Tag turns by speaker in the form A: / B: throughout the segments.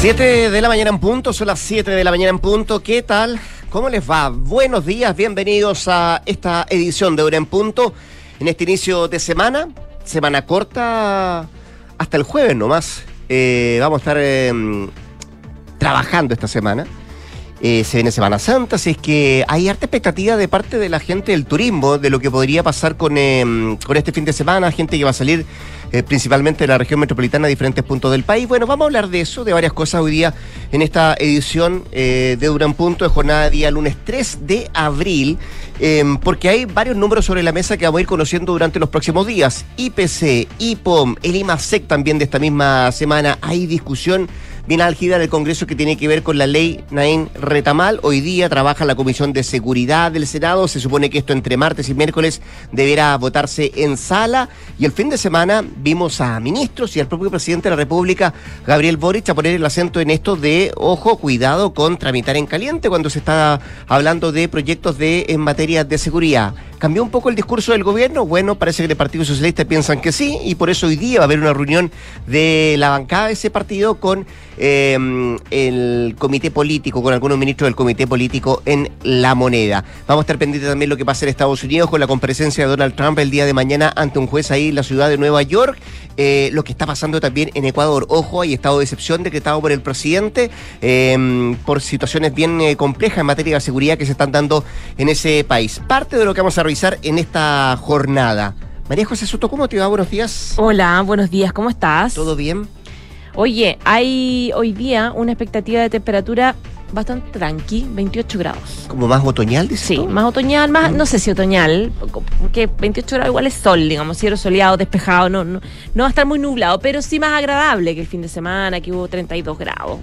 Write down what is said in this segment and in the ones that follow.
A: 7 de la mañana en punto, son las 7 de la mañana en punto. ¿Qué tal? ¿Cómo les va? Buenos días, bienvenidos a esta edición de Hora en Punto en este inicio de semana. Semana corta hasta el jueves nomás. Eh, vamos a estar em, trabajando esta semana. Eh, se viene Semana Santa, así es que hay harta expectativa de parte de la gente del turismo, de lo que podría pasar con, em, con este fin de semana, gente que va a salir eh, principalmente de la región metropolitana a diferentes puntos del país. Bueno, vamos a hablar de eso, de varias cosas hoy día en esta edición eh, de Duran Punto de jornada día lunes 3 de abril, em, porque hay varios números sobre la mesa que vamos a ir conociendo durante los próximos días. IPC, IPOM, el IMASEC también de esta misma semana. Hay discusión bien álgida del Congreso que tiene que ver con la ley Nain Retamal. Hoy día trabaja la Comisión de Seguridad del Senado. Se supone que esto entre martes y miércoles deberá votarse en sala. Y el fin de semana vimos a ministros y al propio presidente de la República, Gabriel Boric, a poner el acento en esto de, ojo, cuidado con tramitar en caliente cuando se está hablando de proyectos de en materia de seguridad. ¿Cambió un poco el discurso del gobierno? Bueno, parece que el Partido Socialista piensan que sí, y por eso hoy día va a haber una reunión de la bancada de ese partido con eh, el comité político, con algunos ministros del comité político en la moneda. Vamos a estar pendientes también de lo que pasa en Estados Unidos con la comparecencia de Donald Trump el día de mañana ante un juez ahí en la ciudad de Nueva York. Eh, lo que está pasando también en Ecuador. Ojo, hay estado de excepción decretado por el presidente eh, por situaciones bien eh, complejas en materia de seguridad que se están dando en ese país. Parte de lo que vamos a revisar en esta jornada. María José Soto, ¿cómo te va? Buenos días.
B: Hola, buenos días, ¿cómo estás?
A: ¿Todo bien?
B: Oye, hay hoy día una expectativa de temperatura bastante tranqui, 28 grados.
A: ¿Como más otoñal, dices
B: Sí,
A: tú?
B: más otoñal, más, no sé si otoñal, porque 28 grados igual es sol, digamos, cielo soleado, despejado, no, no, no va a estar muy nublado, pero sí más agradable que el fin de semana, que hubo 32 grados.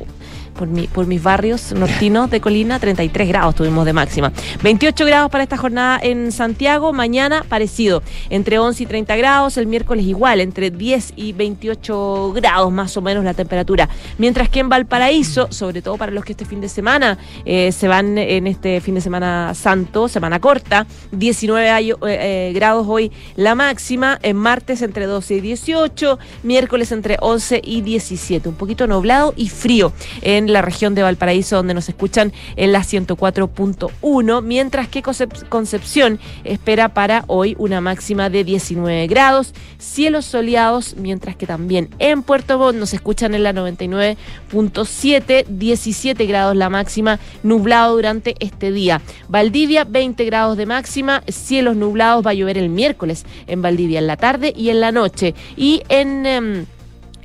B: Por, mi, por mis barrios nortinos de Colina, 33 grados tuvimos de máxima. 28 grados para esta jornada en Santiago, mañana parecido, entre 11 y 30 grados, el miércoles igual, entre 10 y 28 grados más o menos la temperatura. Mientras que en Valparaíso, sobre todo para los que este fin de semana eh, se van en este fin de semana santo, semana corta, 19 ayo- eh, eh, grados hoy la máxima, en martes entre 12 y 18, miércoles entre 11 y 17, un poquito nublado y frío en la región de Valparaíso donde nos escuchan en la 104.1, mientras que Concep- Concepción espera para hoy una máxima de 19 grados, cielos soleados, mientras que también en Puerto Montt nos escuchan en la 99.7, 17 grados la máxima, nublado durante este día. Valdivia, 20 grados de máxima, cielos nublados, va a llover el miércoles en Valdivia en la tarde y en la noche. Y en... em,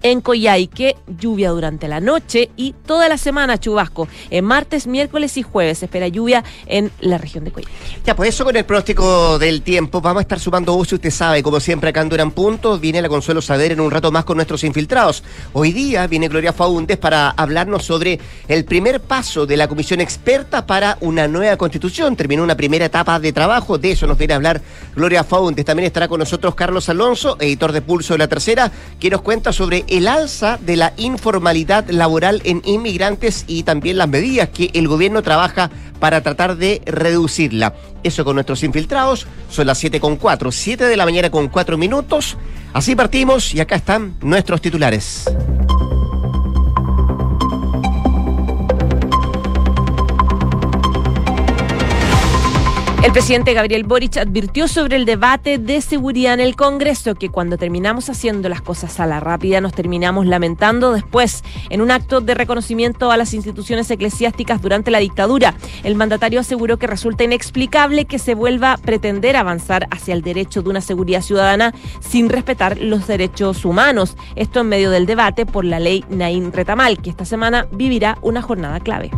B: en Coyhaique, lluvia durante la noche y toda la semana chubasco. En martes, miércoles y jueves se espera lluvia en la región de Coyhaique.
A: Ya, pues eso con el pronóstico del tiempo. Vamos a estar sumando si usted sabe, como siempre acá en Duran Punto, viene la Consuelo Saber en un rato más con nuestros infiltrados. Hoy día viene Gloria Faúndez para hablarnos sobre el primer paso de la comisión experta para una nueva constitución. Terminó una primera etapa de trabajo, de eso nos viene a hablar Gloria Faúndez. También estará con nosotros Carlos Alonso, editor de Pulso de la Tercera, que nos cuenta sobre el alza de la informalidad laboral en inmigrantes y también las medidas que el gobierno trabaja para tratar de reducirla. Eso con nuestros infiltrados. Son las 7 con 4, 7 de la mañana con 4 minutos. Así partimos y acá están nuestros titulares.
B: El presidente Gabriel Boric advirtió sobre el debate de seguridad en el Congreso, que cuando terminamos haciendo las cosas a la rápida nos terminamos lamentando después. En un acto de reconocimiento a las instituciones eclesiásticas durante la dictadura, el mandatario aseguró que resulta inexplicable que se vuelva a pretender avanzar hacia el derecho de una seguridad ciudadana sin respetar los derechos humanos. Esto en medio del debate por la ley Naín Retamal, que esta semana vivirá una jornada clave.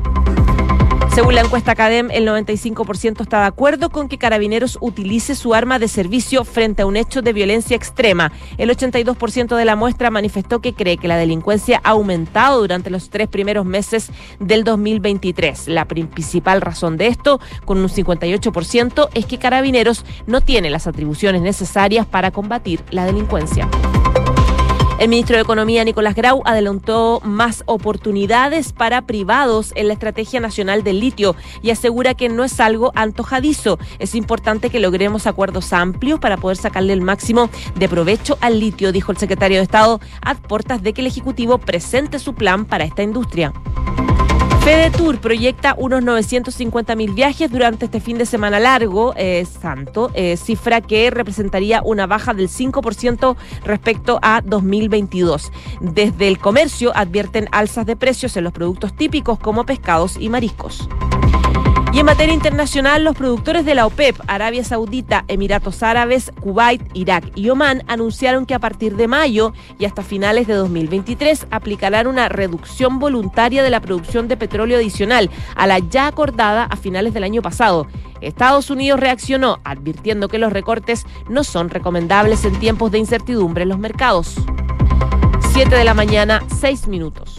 B: Según la encuesta CADEM, el 95% está de acuerdo con que Carabineros utilice su arma de servicio frente a un hecho de violencia extrema. El 82% de la muestra manifestó que cree que la delincuencia ha aumentado durante los tres primeros meses del 2023. La principal razón de esto, con un 58%, es que Carabineros no tiene las atribuciones necesarias para combatir la delincuencia. El ministro de Economía, Nicolás Grau, adelantó más oportunidades para privados en la Estrategia Nacional del Litio y asegura que no es algo antojadizo. Es importante que logremos acuerdos amplios para poder sacarle el máximo de provecho al litio, dijo el secretario de Estado, a puertas de que el Ejecutivo presente su plan para esta industria. Tour proyecta unos 950 mil viajes durante este fin de semana largo, eh, santo, eh, cifra que representaría una baja del 5% respecto a 2022. Desde el comercio advierten alzas de precios en los productos típicos como pescados y mariscos. Y en materia internacional, los productores de la OPEP, Arabia Saudita, Emiratos Árabes, Kuwait, Irak y Omán anunciaron que a partir de mayo y hasta finales de 2023 aplicarán una reducción voluntaria de la producción de petróleo adicional a la ya acordada a finales del año pasado. Estados Unidos reaccionó advirtiendo que los recortes no son recomendables en tiempos de incertidumbre en los mercados. 7 de la mañana, 6 minutos.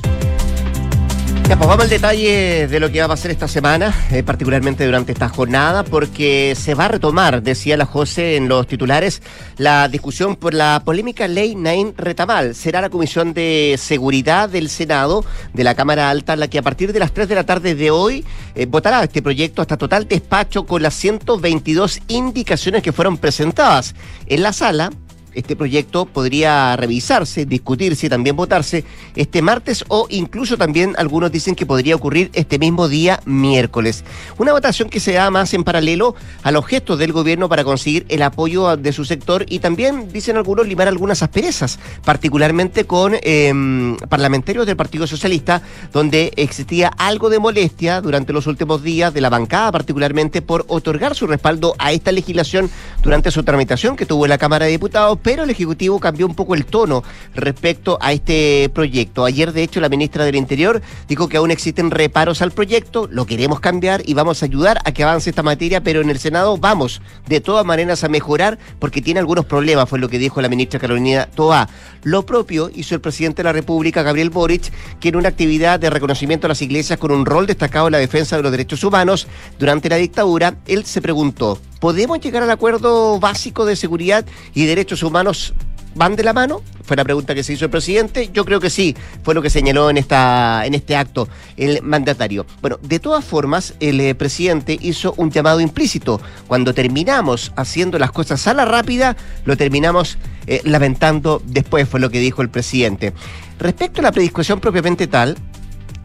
A: Ya, pues vamos al detalle de lo que va a pasar esta semana, eh, particularmente durante esta jornada, porque se va a retomar, decía la José en los titulares, la discusión por la polémica ley Nain Retamal. Será la Comisión de Seguridad del Senado de la Cámara Alta la que a partir de las 3 de la tarde de hoy eh, votará este proyecto hasta total despacho con las 122 indicaciones que fueron presentadas. En la sala, este proyecto podría revisarse, discutirse y también votarse este martes o incluso también algunos dicen que podría ocurrir este mismo día miércoles. Una votación que se da más en paralelo a los gestos del gobierno para conseguir el apoyo de su sector y también dicen algunos limar algunas asperezas, particularmente con em, parlamentarios del Partido Socialista, donde existía algo de molestia durante los últimos días de la bancada particularmente por otorgar su respaldo a esta legislación durante su tramitación que tuvo en la Cámara de Diputados pero el Ejecutivo cambió un poco el tono respecto a este proyecto. Ayer, de hecho, la ministra del Interior dijo que aún existen reparos al proyecto, lo queremos cambiar y vamos a ayudar a que avance esta materia, pero en el Senado vamos de todas maneras a mejorar porque tiene algunos problemas, fue lo que dijo la ministra Carolina Toa. Lo propio hizo el presidente de la República, Gabriel Boric, que en una actividad de reconocimiento a las iglesias con un rol destacado en la defensa de los derechos humanos durante la dictadura, él se preguntó, ¿podemos llegar al acuerdo básico de seguridad y derechos humanos van de la mano? Fue la pregunta que se hizo el presidente. Yo creo que sí, fue lo que señaló en, esta, en este acto el mandatario. Bueno, de todas formas, el eh, presidente hizo un llamado implícito. Cuando terminamos haciendo las cosas a la rápida, lo terminamos eh, lamentando después, fue lo que dijo el presidente. Respecto a la prediscusión propiamente tal,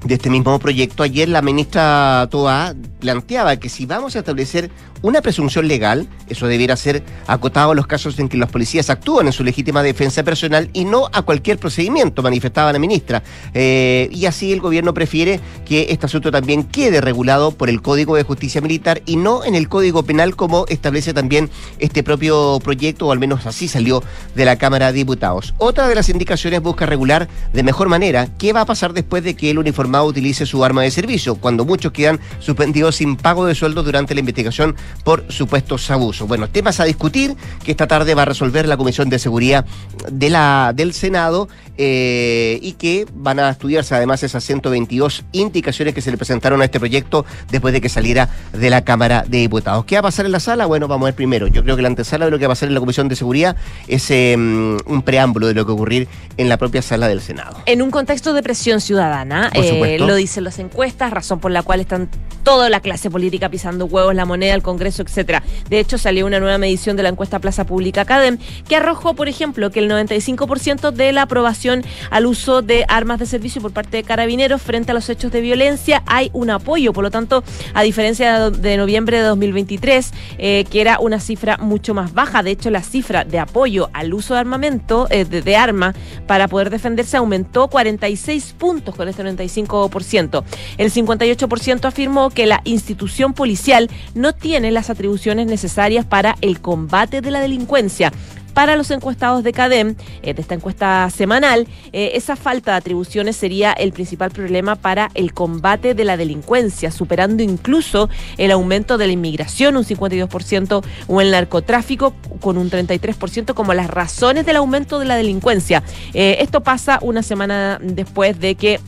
A: de este mismo proyecto, ayer la ministra Toa planteaba que si vamos a establecer una presunción legal, eso debiera ser acotado a los casos en que los policías actúan en su legítima defensa personal y no a cualquier procedimiento, manifestaba la ministra. Eh, y así el gobierno prefiere que este asunto también quede regulado por el Código de Justicia Militar y no en el Código Penal como establece también este propio proyecto, o al menos así salió de la Cámara de Diputados. Otra de las indicaciones busca regular de mejor manera qué va a pasar después de que el uniformado utilice su arma de servicio, cuando muchos quedan suspendidos sin pago de sueldo durante la investigación por supuestos abusos. Bueno, temas a discutir que esta tarde va a resolver la Comisión de Seguridad de la, del Senado eh, y que van a estudiarse además esas 122 indicaciones que se le presentaron a este proyecto después de que saliera de la Cámara de Diputados. ¿Qué va a pasar en la sala? Bueno, vamos a ver primero. Yo creo que la antesala de lo que va a pasar en la Comisión de Seguridad es em, un preámbulo de lo que va a ocurrir en la propia sala del Senado.
B: En un contexto de presión ciudadana, eh, lo dicen las encuestas, razón por la cual están toda la clase política pisando huevos, la moneda, el Congreso, etcétera. De hecho, salió una nueva medición de la encuesta Plaza Pública Academ que arrojó, por ejemplo, que el 95% de la aprobación al uso de armas de servicio por parte de carabineros frente a los hechos de violencia hay un apoyo. Por lo tanto, a diferencia de noviembre de 2023, eh, que era una cifra mucho más baja, de hecho, la cifra de apoyo al uso de armamento, eh, de, de arma, para poder defenderse aumentó 46 puntos con este 95%. El 58% afirmó que la institución policial no tiene las atribuciones necesarias para el combate de la delincuencia para los encuestados de CADEM, eh, de esta encuesta semanal, eh, esa falta de atribuciones sería el principal problema para el combate de la delincuencia, superando incluso el aumento de la inmigración, un 52%, o el narcotráfico, con un 33%, como las razones del aumento de la delincuencia. Eh, esto pasa una semana después de que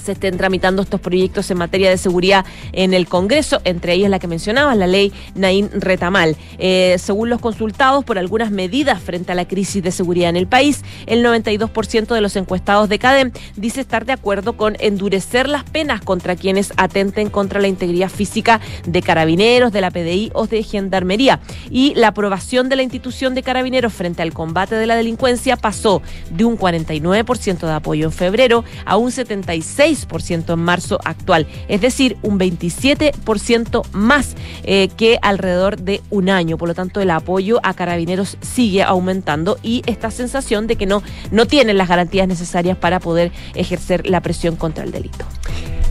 B: se estén tramitando estos proyectos en materia de seguridad en el Congreso, entre ellas la que mencionaba, la ley Naín Retamal. Eh, según los consultados por algunas medidas frente a la crisis de seguridad en el país, el 92% de los encuestados de CADEM dice estar de acuerdo con endurecer las penas contra quienes atenten contra la integridad física de carabineros, de la PDI o de gendarmería. Y la aprobación de la institución de carabineros frente al combate de la delincuencia pasó de un 49% de apoyo en febrero a un 76% en marzo actual, es decir, un 27% más eh, que alrededor de un año. Por lo tanto, el apoyo a carabineros sigue aumentando y esta sensación de que no, no tienen las garantías necesarias para poder ejercer la presión contra el delito.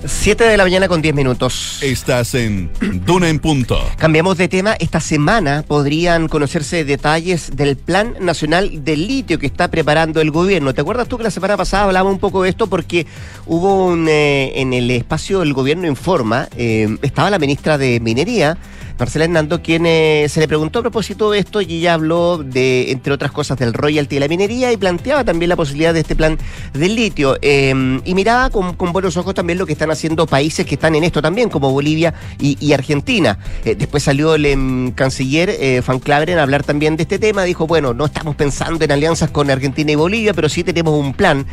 A: 7 de la mañana con 10 minutos.
C: Estás en Duna en Punto.
A: Cambiamos de tema. Esta semana podrían conocerse detalles del Plan Nacional del Litio que está preparando el gobierno. ¿Te acuerdas tú que la semana pasada hablábamos un poco de esto? Porque hubo un, eh, en el espacio del gobierno Informa, eh, estaba la ministra de Minería Marcela Hernando, quien eh, se le preguntó a propósito de esto y ella habló de, entre otras cosas, del royalty de la minería y planteaba también la posibilidad de este plan del litio. Em, y miraba con, buenos ojos también lo que están haciendo países que están en esto también, como Bolivia y, Argentina. Eh, después salió el em, canciller eh, Van Claveren a hablar también de este tema. Dijo, bueno, no estamos pensando en alianzas con Argentina y Bolivia, pero sí tenemos un plan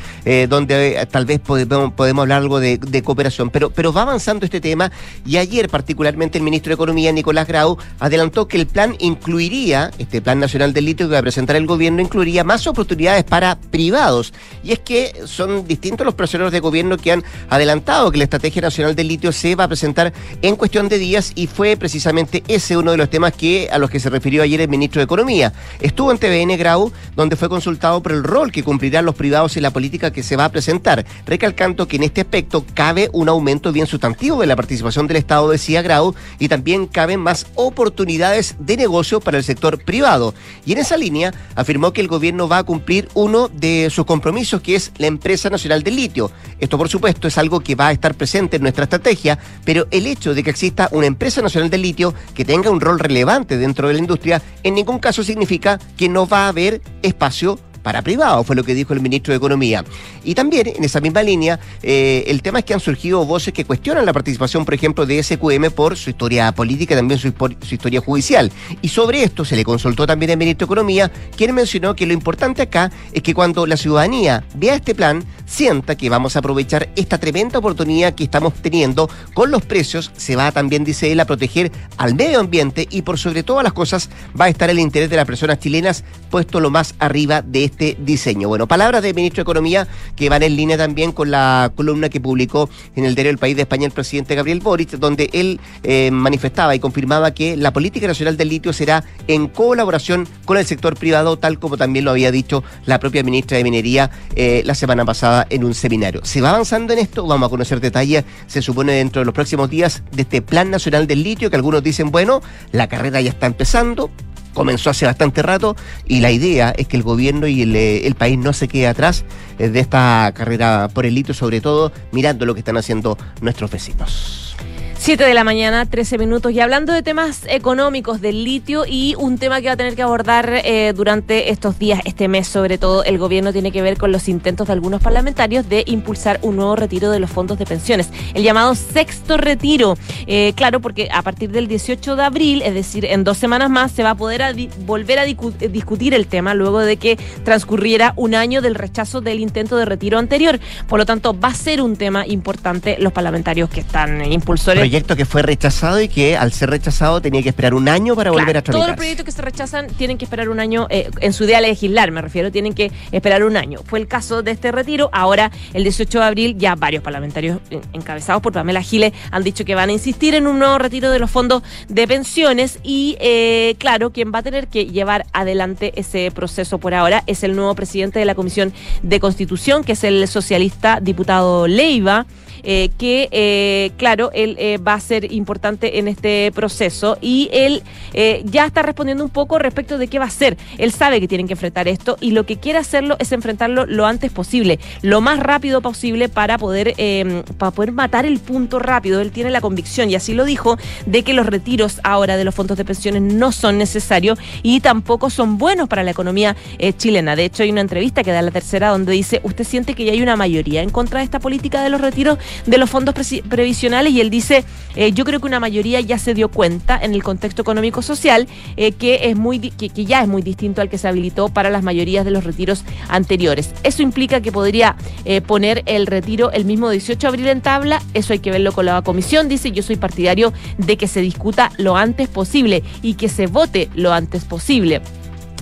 A: donde tal vez podemos, hablar algo de, de, cooperación. Pero, pero va avanzando este tema y ayer particularmente el ministro de Economía, Nicolás Nicolás Grau adelantó que el plan incluiría, este plan nacional del litio que va a presentar el gobierno, incluiría más oportunidades para privados. Y es que son distintos los profesores de gobierno que han adelantado que la Estrategia Nacional del Litio se va a presentar en cuestión de días y fue precisamente ese uno de los temas que a los que se refirió ayer el ministro de Economía. Estuvo en TVN Grau, donde fue consultado por el rol que cumplirán los privados en la política que se va a presentar, recalcando que en este aspecto cabe un aumento bien sustantivo de la participación del Estado, decía Grau, y también caben más oportunidades de negocio para el sector privado. Y en esa línea afirmó que el gobierno va a cumplir uno de sus compromisos, que es la empresa nacional del litio. Esto, por supuesto, es algo que va a estar presente en nuestra estrategia, pero el hecho de que exista una empresa nacional del litio que tenga un rol relevante dentro de la industria, en ningún caso significa que no va a haber espacio para privado, fue lo que dijo el ministro de Economía. Y también, en esa misma línea, eh, el tema es que han surgido voces que cuestionan la participación, por ejemplo, de SQM por su historia política y también su, su historia judicial. Y sobre esto se le consultó también al ministro de Economía, quien mencionó que lo importante acá es que cuando la ciudadanía vea este plan, sienta que vamos a aprovechar esta tremenda oportunidad que estamos teniendo con los precios, se va también, dice él, a proteger al medio ambiente y por sobre todas las cosas va a estar el interés de las personas chilenas puesto lo más arriba de este este diseño. Bueno, palabras del ministro de Economía que van en línea también con la columna que publicó en el diario El País de España el presidente Gabriel Boric, donde él eh, manifestaba y confirmaba que la política nacional del litio será en colaboración con el sector privado, tal como también lo había dicho la propia ministra de Minería eh, la semana pasada en un seminario. ¿Se va avanzando en esto? Vamos a conocer detalles, se supone, dentro de los próximos días de este Plan Nacional del Litio, que algunos dicen, bueno, la carrera ya está empezando, comenzó hace bastante rato y la idea es que el gobierno y el, eh, país no se quede atrás eh, de esta carrera por el litio, sobre todo mirando lo que están haciendo nuestros vecinos.
B: 7 de la mañana, 13 minutos. Y hablando de temas económicos del litio y un tema que va a tener que abordar eh, durante estos días, este mes sobre todo, el gobierno tiene que ver con los intentos de algunos parlamentarios de impulsar un nuevo retiro de los fondos de pensiones, el llamado sexto retiro. Eh, claro, porque a partir del 18 de abril, es decir, en dos semanas más, se va a poder volver a discutir el tema luego de que transcurriera un año del rechazo del intento de retiro anterior. Por lo tanto, va a ser un tema importante los parlamentarios que están impulsores
A: que fue rechazado y que al ser rechazado tenía que esperar un año para volver a tramitar.
B: Todos los proyectos que se rechazan tienen que esperar un año, eh, en su día legislar me refiero, tienen que esperar un año. Fue el caso de este retiro. Ahora, el 18 de abril, ya varios parlamentarios encabezados por Pamela Giles han dicho que van a insistir en un nuevo retiro de los fondos de pensiones y, eh, claro, quien va a tener que llevar adelante ese proceso por ahora es el nuevo presidente de la Comisión de Constitución, que es el socialista diputado Leiva. Eh, que, claro, él va a ser importante en este proceso y él eh, ya está respondiendo un poco respecto de qué va a hacer. Él sabe que tienen que enfrentar esto y lo que quiere hacerlo es enfrentarlo lo antes posible, lo más rápido posible para poder, eh, para poder matar el punto rápido. Él tiene la convicción, y así lo dijo, de que los retiros ahora de los fondos de pensiones no son necesarios y tampoco son buenos para la economía eh, chilena. De hecho, hay una entrevista que da la tercera donde dice, ¿usted siente que ya hay una mayoría en contra de esta política de los retiros de los fondos previsionales? Y él dice, eh, yo creo que una mayoría ya se dio cuenta en el contexto económico social eh, que, es muy, que, que ya es muy distinto al que se habilitó para las mayorías de los retiros anteriores. Eso implica que podría poner el retiro el mismo 18 de abril en tabla, eso hay que verlo con la comisión, dice, yo soy partidario de que se discuta lo antes posible y que se vote lo antes posible.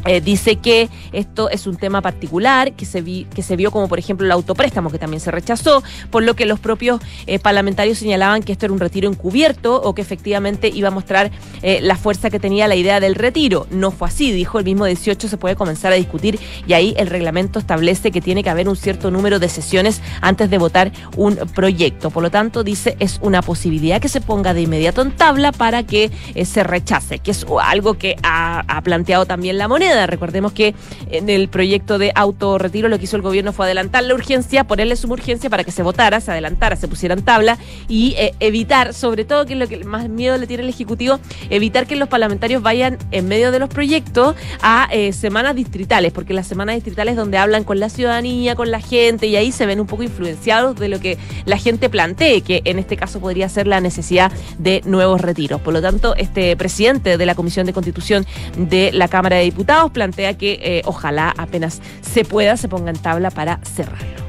B: Eh, dice que esto es un tema particular, que se, vi, que se vio como por ejemplo el autopréstamo, que también se rechazó, por lo que los propios eh, parlamentarios señalaban que esto era un retiro encubierto o que efectivamente iba a mostrar eh, la fuerza que tenía la idea del retiro. No fue así, dijo el mismo 18, se puede comenzar a discutir y ahí el reglamento establece que tiene que haber un cierto número de sesiones antes de votar un proyecto. Por lo tanto, dice, es una posibilidad que se ponga de inmediato en tabla para que se rechace, que es algo que ha planteado también la moneda Recordemos que en el proyecto de autorretiro lo que hizo el gobierno fue adelantar la urgencia, ponerle su urgencia para que se votara, se adelantara, se pusiera en tabla y eh, evitar, sobre todo que es lo que más miedo le tiene el Ejecutivo, evitar que los parlamentarios vayan en medio de los proyectos a eh, semanas distritales, porque las semanas distritales es donde hablan con la ciudadanía, con la gente y ahí se ven un poco influenciados de lo que la gente plantee, que en este caso podría ser la necesidad de nuevos retiros. Por lo tanto, este presidente de la Comisión de Constitución de la Cámara de Diputados plantea que eh, ojalá apenas se pueda se ponga en tabla para cerrarlo.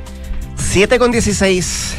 A: 7 con 16.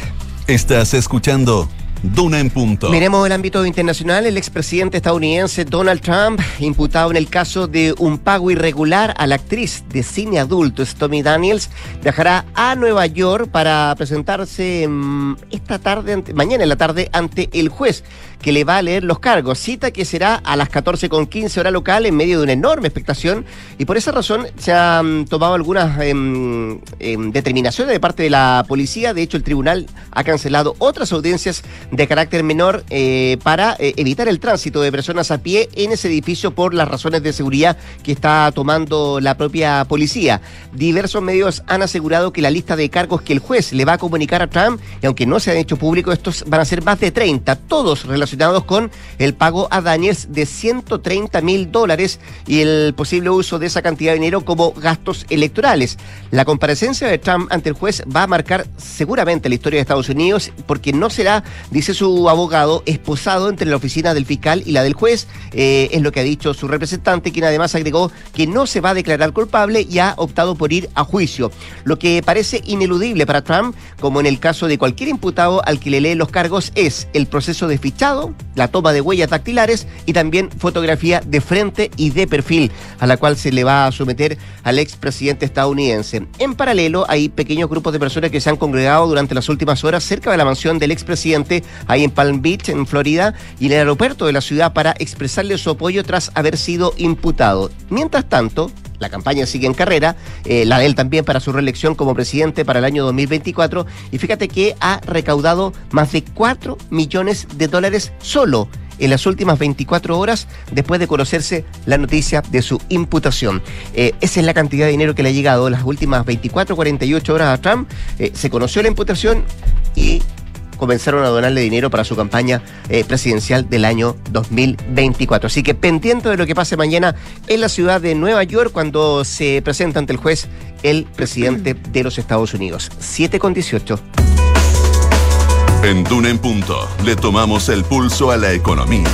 C: Estás escuchando Duna en punto.
A: Miremos el ámbito internacional. El expresidente estadounidense Donald Trump, imputado en el caso de un pago irregular a la actriz de cine adulto Stormy Daniels, viajará a Nueva York para presentarse mm, esta tarde, mañana en la tarde, ante el juez que le va a leer los cargos. Cita que será a las 14.15 hora local en medio de una enorme expectación y por esa razón se han tomado algunas em, em, determinaciones de parte de la policía. De hecho, el tribunal ha cancelado otras audiencias de carácter menor eh, para eh, evitar el tránsito de personas a pie en ese edificio por las razones de seguridad que está tomando la propia policía. Diversos medios han asegurado que la lista de cargos que el juez le va a comunicar a Trump, y aunque no se han hecho públicos, estos van a ser más de 30, todos relacionados con el pago a Daniels de 130 mil dólares y el posible uso de esa cantidad de dinero como gastos electorales. La comparecencia de Trump ante el juez va a marcar seguramente la historia de Estados Unidos porque no será dice su abogado, esposado entre la oficina del fiscal y la del juez. Eh, es lo que ha dicho su representante, quien además agregó que no se va a declarar culpable y ha optado por ir a juicio. Lo que parece ineludible para Trump, como en el caso de cualquier imputado al que le lee los cargos, es el proceso de fichado, la toma de huellas dactilares y también fotografía de frente y de perfil, a la cual se le va a someter al expresidente estadounidense. En paralelo, hay pequeños grupos de personas que se han congregado durante las últimas horas cerca de la mansión del expresidente ahí en Palm Beach, en Florida, y en el aeropuerto de la ciudad para expresarle su apoyo tras haber sido imputado. Mientras tanto, la campaña sigue en carrera, eh, la de él también para su reelección como presidente para el año 2024, y fíjate que ha recaudado más de 4 millones de dólares solo en las últimas 24 horas después de conocerse la noticia de su imputación. Eh, esa es la cantidad de dinero que le ha llegado en las últimas 24, 48 horas a Trump. Eh, se conoció la imputación y comenzaron a donarle dinero para su campaña eh, presidencial del año 2024. Así que pendiente de lo que pase mañana en la ciudad de Nueva York cuando se presenta ante el juez el presidente de los Estados Unidos. 7 con 18.
C: En Dune en Punto le tomamos el pulso a la economía.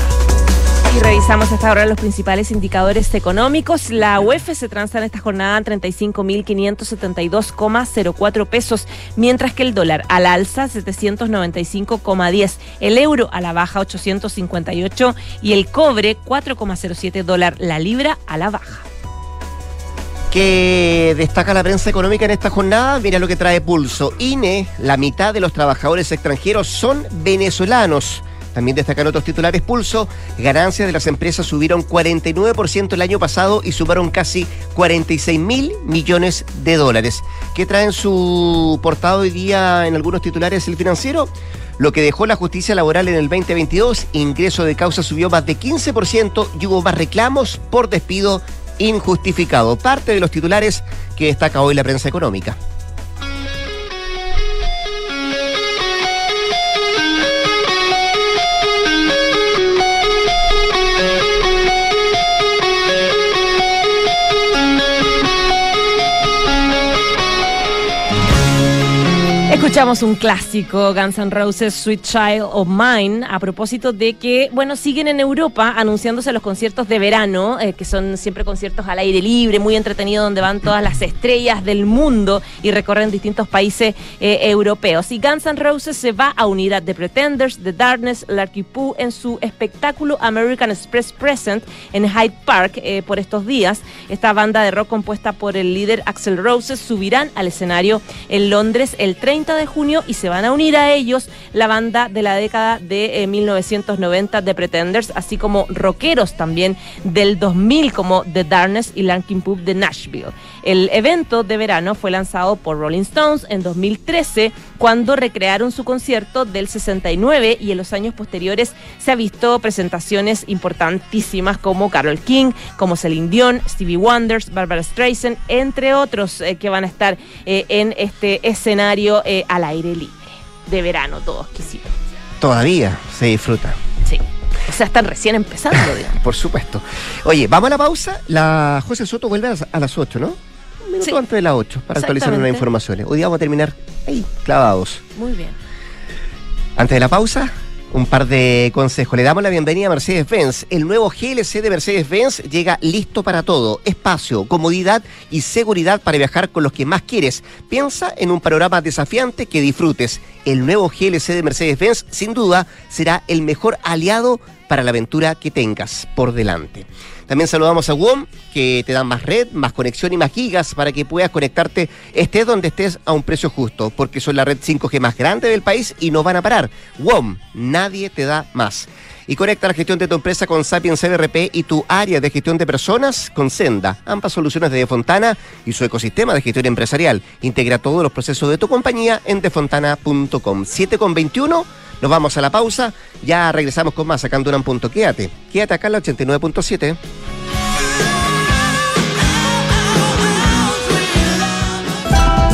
B: Y revisamos hasta ahora los principales indicadores económicos. La UEF se transa en esta jornada en 35.572,04 pesos, mientras que el dólar al alza 795,10, el euro a la baja 858 y el cobre 4,07 dólar la libra a la baja.
A: ¿Qué destaca la prensa económica en esta jornada? Mira lo que trae Pulso. INE, la mitad de los trabajadores extranjeros son venezolanos. También destacan otros titulares Pulso. Ganancias de las empresas subieron 49% el año pasado y sumaron casi 46 mil millones de dólares. ¿Qué traen su portada hoy día en algunos titulares el financiero? lo que dejó la justicia laboral en el 2022. Ingreso de causa subió más de 15% y hubo más reclamos por despido injustificado. Parte de los titulares que destaca hoy la prensa económica.
B: Escuchamos un clásico, Guns N' Roses, Sweet Child of Mine, a propósito de que, bueno, siguen en Europa anunciándose los conciertos de verano, eh, que son siempre conciertos al aire libre, muy entretenidos, donde van todas las estrellas del mundo y recorren distintos países eh, europeos. Y Guns N' Roses se va a unir a The Pretenders, The Darkness, Larky Poo en su espectáculo American Express Present en Hyde Park eh, por estos días. Esta banda de rock compuesta por el líder Axel Roses subirán al escenario en Londres el 30 de junio y se van a unir a ellos la banda de la década de 1990 de Pretenders, así como rockeros también del 2000 como The Darkness y Lankin Pub de Nashville. El evento de verano fue lanzado por Rolling Stones en 2013 cuando recrearon su concierto del 69 y en los años posteriores se ha visto presentaciones importantísimas como Carol King, como Celine Dion, Stevie Wonders, Barbara Streisand, entre otros eh, que van a estar eh, en este escenario eh, al aire libre. De verano, todo exquisito.
A: Todavía se disfruta.
B: Sí. O sea, están recién empezando, digamos.
A: Por supuesto. Oye, vamos a la pausa. La José Soto vuelve a las, a las 8, ¿no? Minuto
B: Sí.
A: antes de las 8 para actualizar unas informaciones. Hoy día vamos a terminar ahí, clavados.
B: Muy bien.
A: Antes de la pausa, un par de consejos. Le damos la bienvenida a Mercedes-Benz. El nuevo GLC de Mercedes-Benz llega listo para todo. Espacio, comodidad y seguridad para viajar con los que más quieres. Piensa en un panorama desafiante que disfrutes. El nuevo GLC de Mercedes-Benz, sin duda, será el mejor aliado para la aventura que tengas por delante. También saludamos a WOM, que te dan más red, más conexión y más gigas para que puedas conectarte estés donde estés a un precio justo, porque son la red 5G más grande del país y no van a parar. WOM, nadie te da más. Y conecta la gestión de tu empresa con Sapiens CRP y tu área de gestión de personas con Senda. Ambas soluciones de Defontana y su ecosistema de gestión empresarial. Integra todos los procesos de tu compañía en defontana.com. 7 con 21. Nos vamos a la pausa. Ya regresamos con más sacando un punto. Quédate. Quédate acá en la 89.7.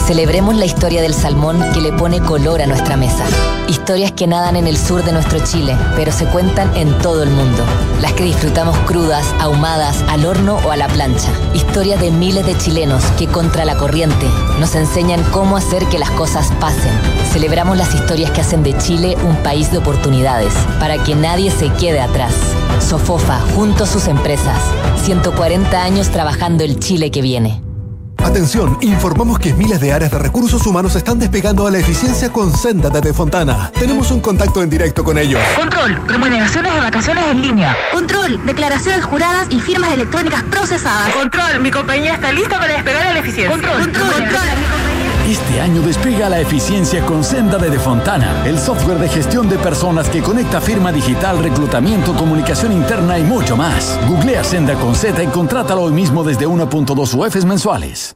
D: Celebremos la historia del salmón que le pone color a nuestra mesa. Historias que nadan en el sur de nuestro Chile, pero se cuentan en todo el mundo. Las que disfrutamos crudas, ahumadas, al horno o a la plancha. Historias de miles de chilenos que contra la corriente nos enseñan cómo hacer que las cosas pasen. Celebramos las historias que hacen de Chile un país de oportunidades, para que nadie se quede atrás. Sofofa, junto a sus empresas. 140 años trabajando el Chile que viene.
E: Atención, informamos que miles de áreas de recursos humanos están despegando a la eficiencia con Senda desde Fontana. Tenemos un contacto en directo con ellos.
F: Control, remuneraciones de vacaciones en línea.
G: Control, declaraciones juradas y firmas electrónicas procesadas.
F: Control, mi compañía está lista para despegar a la eficiencia.
G: Control, control,
H: Este año despega la eficiencia con Senda de Defontana, el software de gestión de personas que conecta firma digital, reclutamiento, comunicación interna y mucho más. Googlea Senda con Z y contrátalo hoy mismo desde 1.2 UFs mensuales.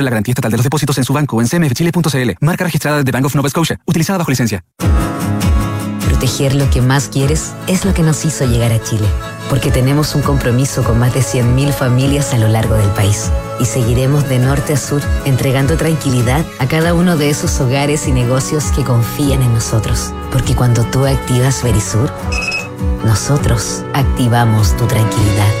I: la garantía estatal de depósitos en su banco en cmfchile.cl. Marca registrada de Bank of Nova Scotia, utilizada bajo licencia.
D: Proteger lo que más quieres es lo que nos hizo llegar a Chile, porque tenemos un compromiso con más de 100.000 familias a lo largo del país y seguiremos de norte a sur entregando tranquilidad a cada uno de esos hogares y negocios que confían en nosotros, porque cuando tú activas Verisur, nosotros activamos tu tranquilidad.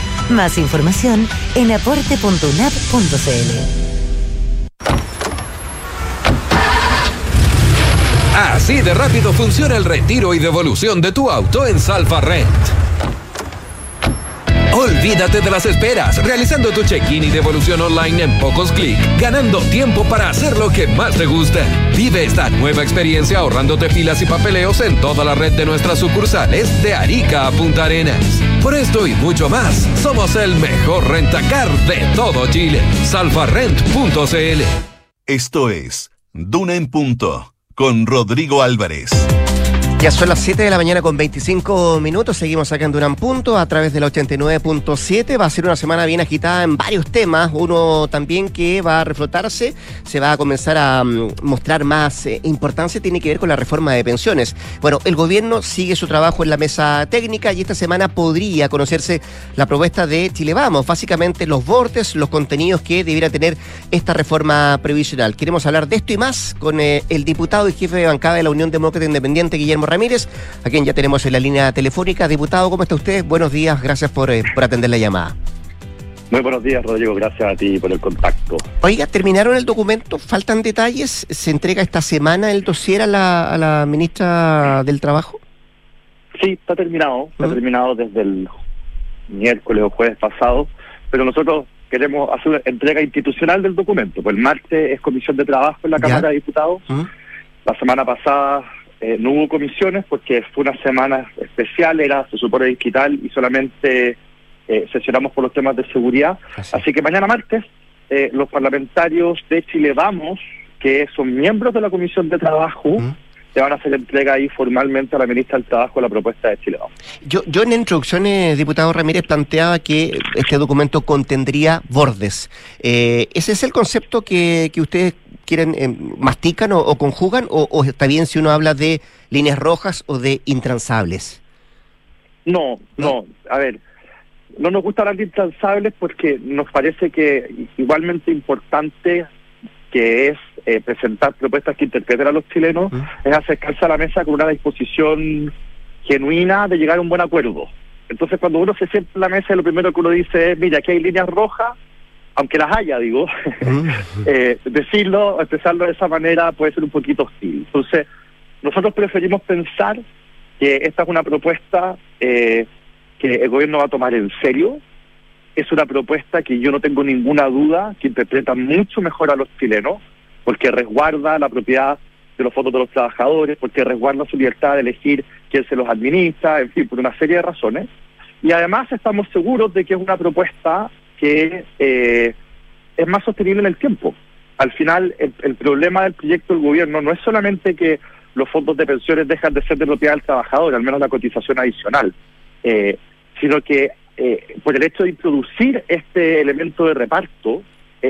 J: Más información en aporte.unap.cl.
K: Así de rápido funciona el retiro y devolución de tu auto en Salfa Rent. Olvídate de las esperas, realizando tu check-in y devolución online en pocos clics, ganando tiempo para hacer lo que más te gusta. Vive esta nueva experiencia ahorrándote filas y papeleos en toda la red de nuestras sucursales de Arica a Punta Arenas. Por esto y mucho más, somos el mejor rentacar de todo Chile. Salfarrent.cl
C: Esto es Duna en Punto con Rodrigo Álvarez.
A: Ya son las 7 de la mañana con 25 minutos. Seguimos en Durán Punto a través de la 89.7. Va a ser una semana bien agitada en varios temas. Uno también que va a reflotarse, se va a comenzar a mm, mostrar más eh, importancia, tiene que ver con la reforma de pensiones. Bueno, el gobierno sigue su trabajo en la mesa técnica y esta semana podría conocerse la propuesta de Chile Vamos. Básicamente los bordes, los contenidos que debiera tener esta reforma previsional. Queremos hablar de esto y más con eh, el diputado y jefe de bancada de la Unión Demócrata Independiente, Guillermo Ramírez, a quien ya tenemos en la línea telefónica. Diputado, ¿cómo está usted? Buenos días, gracias por, eh, por atender la llamada.
L: Muy buenos días, Rodrigo. Gracias a ti por el contacto.
A: Oiga, ¿terminaron el documento? ¿Faltan detalles? ¿Se entrega esta semana el dossier a la, a la ministra del Trabajo?
L: Sí, está terminado. Está terminado desde el miércoles o jueves pasado. Pero nosotros queremos hacer entrega institucional del documento. Pues el martes es comisión de trabajo en la Cámara de Diputados. La semana pasada eh, no hubo comisiones porque fue una semana especial, era, se supone, digital y solamente eh, sesionamos por los temas de seguridad. Así, que mañana martes, eh, los parlamentarios de Chile Vamos, que son miembros de la Comisión de Trabajo, te van a hacer entrega ahí formalmente a la ministra del Trabajo la propuesta de Chile Vamos.
A: Yo, yo en introducciones, diputado Ramírez, planteaba que este documento contendría bordes. ¿Ese es el concepto que, que ustedes quieren, eh, mastican o, conjugan, o, está bien si uno habla de líneas rojas o de intransables?
L: No, no, a ver, no nos gusta hablar de intransables porque nos parece que igualmente importante que es eh, presentar propuestas que interpreten a los chilenos, es acercarse a la mesa con una disposición genuina de llegar a un buen acuerdo. Entonces, cuando uno se sienta en la mesa, lo primero que uno dice es, mira, aquí hay líneas rojas, aunque las haya, digo, eh, decirlo, expresarlo de esa manera puede ser un poquito hostil. Entonces, nosotros preferimos pensar que esta es una propuesta eh, que el gobierno va a tomar en serio. Es una propuesta que yo no tengo ninguna duda que interpreta mucho mejor a los chilenos, porque resguarda la propiedad de los fondos de los trabajadores, porque resguarda su libertad de elegir quién se los administra, en fin, por una serie de razones. Y además estamos seguros de que es una propuesta que eh, es más sostenible en el tiempo. Al final, el, problema del proyecto del gobierno no es solamente que los fondos de pensiones dejan de ser de propiedad del trabajador, al menos la cotización adicional, eh, sino que eh, por el hecho de introducir este elemento de reparto,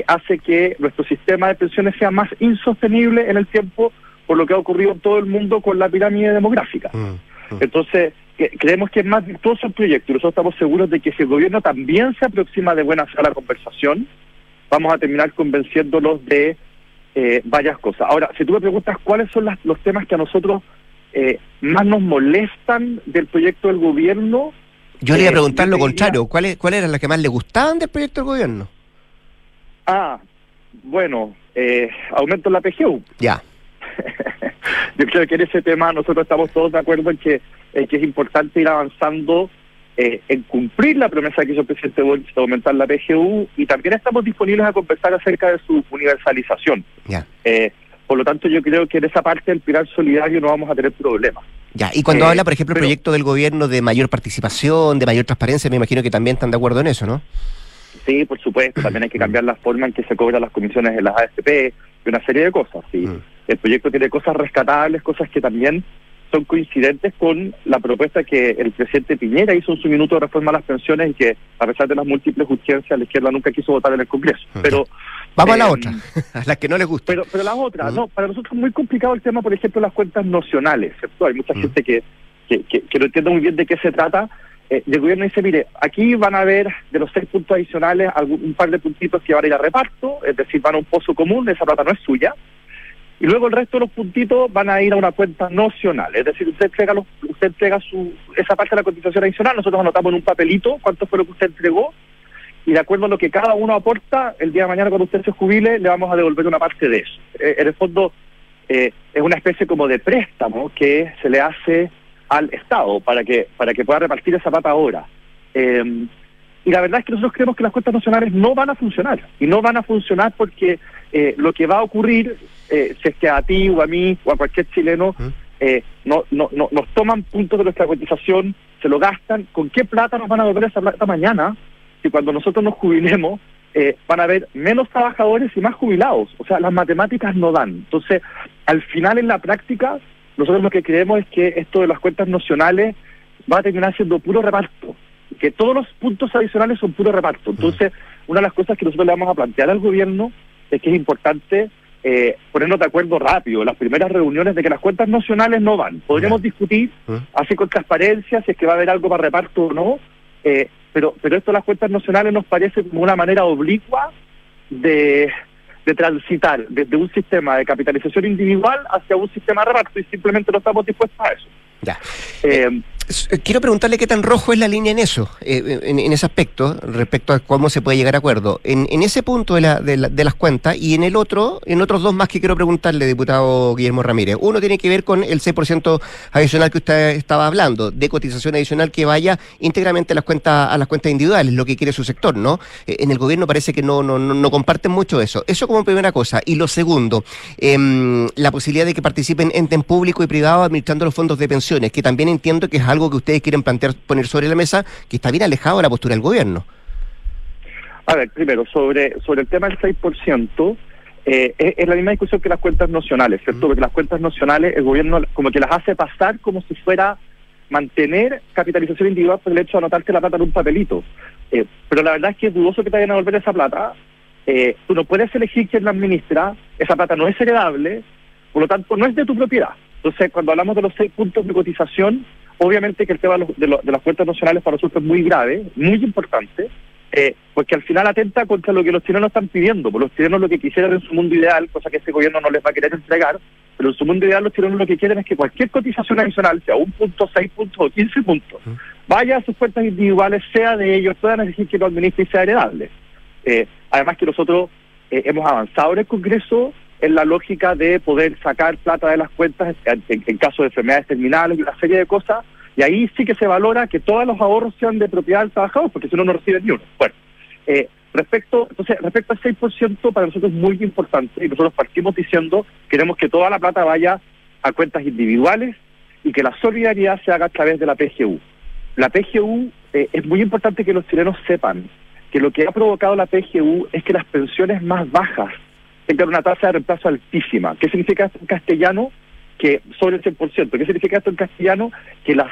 L: hace que nuestro sistema de pensiones sea más insostenible en el tiempo por lo que ha ocurrido en todo el mundo con la pirámide demográfica. Mm, mm. Entonces, creemos que es más virtuoso el proyecto y nosotros estamos seguros de que si el gobierno también se aproxima de buena fe a la conversación, vamos a terminar convenciéndolos de eh, varias cosas. Ahora, si tú me preguntas cuáles son los temas que a nosotros eh, más nos molestan del proyecto del gobierno...
A: Yo le iba a eh, preguntar lo contrario, ¿cuáles cuáles eran las que más le gustaban del proyecto del gobierno?
L: Ah, bueno, aumento en la PGU.
A: Ya.
L: Yo creo que en ese tema nosotros estamos todos de acuerdo en que, que es importante ir avanzando eh, en cumplir la promesa que hizo el presidente Boric de aumentar la PGU y también estamos disponibles a conversar acerca de su universalización. Eh, por lo tanto, yo creo que en esa parte del pilar solidario no vamos a tener problemas.
A: Ya, y cuando eh, habla, por ejemplo, el proyecto del gobierno de mayor participación, de mayor transparencia, me imagino que también están de acuerdo en eso, ¿no?
L: Sí, por supuesto. También hay que cambiar la forma en que se cobran las comisiones en las AFP y una serie de cosas. Sí. Mm el proyecto tiene cosas rescatables, cosas que también son coincidentes con la propuesta que el presidente Piñera hizo en su minuto de reforma a las pensiones y que, a pesar de las múltiples urgencias, la izquierda nunca quiso votar en el Congreso. Pero
A: Vamos a la eh, otra, a la que no les gusta.
L: Pero, pero la otra, no, para nosotros es muy complicado el tema, por ejemplo, las cuentas nocionales, ¿cierto? Hay mucha gente que, que, que, no entiende muy bien de qué se trata. Eh, el gobierno dice, mire, aquí van a haber de los seis puntos adicionales algún, un par de puntitos que van a ir a reparto, es decir, van a un pozo común, esa plata no es suya, y luego el resto de los puntitos van a ir a una cuenta nocional. Es decir, usted entrega, los, usted entrega su, esa parte de la cotización adicional, nosotros anotamos en un papelito cuánto fue lo que usted entregó y de acuerdo a lo que cada uno aporta, el día de mañana cuando usted se jubile le vamos a devolver una parte de eso. Eh, en el fondo eh, es una especie como de préstamo que se le hace al Estado para que para que pueda repartir esa plata ahora. Eh, y la verdad es que nosotros creemos que las cuentas nacionales no van a funcionar. Y no van a funcionar porque eh, lo que va a ocurrir, eh, si es que a ti o a mí o a cualquier chileno eh, no, no, no, nos toman puntos de nuestra cotización, se lo gastan, ¿con qué plata nos van a devolver esa plata mañana? Si cuando nosotros nos jubilemos eh, van a haber menos trabajadores y más jubilados. O sea, las matemáticas no dan. Entonces, al final en la práctica, nosotros lo que creemos es que esto de las cuentas nacionales va a terminar siendo puro reparto que todos los puntos adicionales son puro reparto. Entonces, una de las cosas que nosotros le vamos a plantear al gobierno es que es importante eh, ponernos de acuerdo rápido, las primeras reuniones de que las cuentas nacionales no van. Podríamos discutir, así con transparencia, si es que va a haber algo para reparto o no, eh, pero, pero esto de las cuentas nacionales nos parece como una manera oblicua de, de transitar desde un sistema de capitalización individual hacia un sistema de reparto y simplemente no estamos dispuestos a eso.
A: Ya. Eh, quiero preguntarle qué tan rojo es la línea en eso, eh, en, en, ese aspecto, respecto a cómo se puede llegar a acuerdo. En, en ese punto de, la, de, la, de, las cuentas y en el otro, en otros dos más que quiero preguntarle, diputado Guillermo Ramírez. Uno tiene que ver con el 6% adicional que usted estaba hablando, de cotización adicional que vaya íntegramente a las cuentas, a las cuentas individuales, lo que quiere su sector, ¿no? Eh, en el gobierno parece que no, no, no, no, comparten mucho eso. Eso como primera cosa. Y lo segundo, eh, la posibilidad de que participen entes público y privado administrando los fondos de pensiones, que también entiendo que es algo que ustedes quieren plantear, poner sobre la mesa, que está bien alejado de la postura del gobierno.
L: A ver, primero, sobre, sobre el tema del 6%, eh, es, es, la misma discusión que las cuentas nacionales, ¿cierto? Porque las cuentas nacionales, el gobierno como que las hace pasar como si fuera mantener capitalización individual por el hecho de anotarte la plata en un papelito. Eh, pero la verdad es que es dudoso que te vayan a devolver esa plata. Eh, tú no puedes elegir quién la administra, esa plata no es heredable, por lo tanto no es de tu propiedad. Entonces, cuando hablamos de los seis puntos de cotización, obviamente que el tema de, lo, de las cuentas nacionales para nosotros es muy grave, muy importante, eh, porque al final atenta contra lo que los chilenos están pidiendo. Porque los chilenos lo que quisieran en su mundo ideal, cosa que este gobierno no les va a querer entregar, pero en su mundo ideal los chilenos lo que quieren es que cualquier cotización adicional, sea un punto, seis puntos o quince puntos, vaya a sus cuentas individuales, sea de ellos, puedan elegir que lo administre y sea heredable. Eh, además que nosotros eh, hemos avanzado en el Congreso en la lógica de poder sacar plata de las cuentas en, en, caso de enfermedades terminales y una serie de cosas, y ahí sí que se valora que todos los ahorros sean de propiedad del trabajador, porque si no, no reciben ni uno. Bueno, eh, respecto, entonces, respecto al 6%, para nosotros es muy importante, y nosotros partimos diciendo, queremos que toda la plata vaya a cuentas individuales y que la solidaridad se haga a través de la PGU. La PGU, eh, es muy importante que los chilenos sepan que lo que ha provocado la PGU es que las pensiones más bajas tengan una tasa de reemplazo altísima. ¿Qué significa esto en castellano? Que sobre el 100%. ¿Qué significa esto en castellano? Que las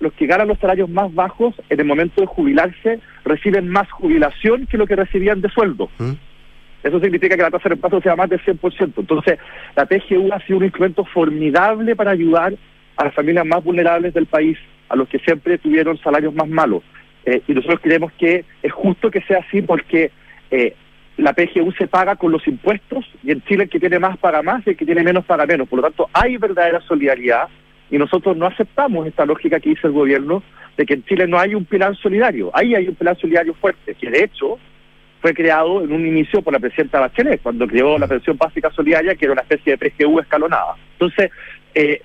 L: los que ganan los salarios más bajos en el momento de jubilarse reciben más jubilación que lo que recibían de sueldo. ¿Mm? Eso significa que la tasa de reemplazo sea más del 100%. Entonces, la PGU ha sido un instrumento formidable para ayudar a las familias más vulnerables del país, a los que siempre tuvieron salarios más malos. Eh, y nosotros creemos que es justo que sea así porque eh, la PGU se paga con los impuestos y en Chile el que tiene más paga más y el que tiene menos paga menos. Por lo tanto, hay verdadera solidaridad y nosotros no aceptamos esta lógica que dice el gobierno de que en Chile no hay un pilar solidario. Ahí hay un pilar solidario fuerte, que de hecho fue creado en un inicio por la presidenta Bachelet, cuando creó la pensión básica solidaria, que era una especie de PGU escalonada. Entonces, eh,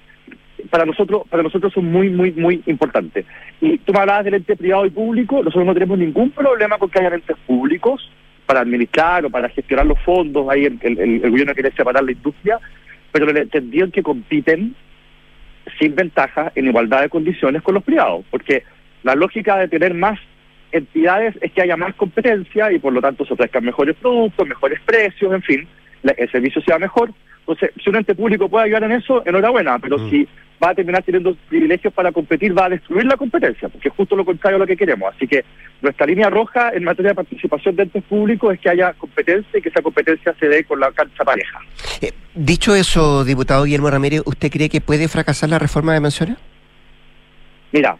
L: para nosotros para nosotros son muy, muy, muy importantes. Y tú me hablabas del ente privado y público, nosotros no tenemos ningún problema con que haya entes públicos para administrar o para gestionar los fondos, ahí el, el, gobierno quiere separar la industria, pero entendieron que compiten sin ventaja en igualdad de condiciones con los privados, porque la lógica de tener más entidades es que haya más competencia y por lo tanto se ofrezcan mejores productos, mejores precios, en fin, el servicio sea mejor. Entonces, si un ente público puede ayudar en eso, enhorabuena, pero mm. si va a terminar teniendo privilegios para competir, va a destruir la competencia, porque es justo lo contrario a lo que queremos. Así que nuestra línea roja en materia de participación de entes públicos es que haya competencia y que esa competencia se dé con la cancha pareja.
A: Eh, dicho eso, diputado Guillermo Ramírez, ¿usted cree que puede fracasar la reforma de pensiones?
L: Mira,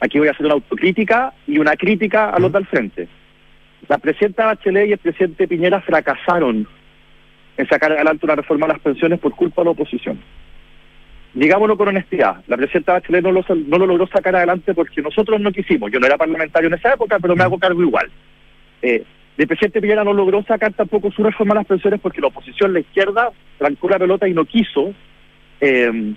L: aquí voy a hacer una autocrítica y una crítica a los del frente. La presidenta Bachelet y el presidente Piñera fracasaron en sacar adelante una reforma a las pensiones por culpa de la oposición. Digámoslo con honestidad, la presidenta Bachelet no lo, no lo logró sacar adelante porque nosotros no quisimos. Yo no era parlamentario en esa época, pero me hago cargo igual. Eh, el presidente Piñera no logró sacar tampoco su reforma a las pensiones porque la oposición, la izquierda, trancó la pelota y no quiso eh,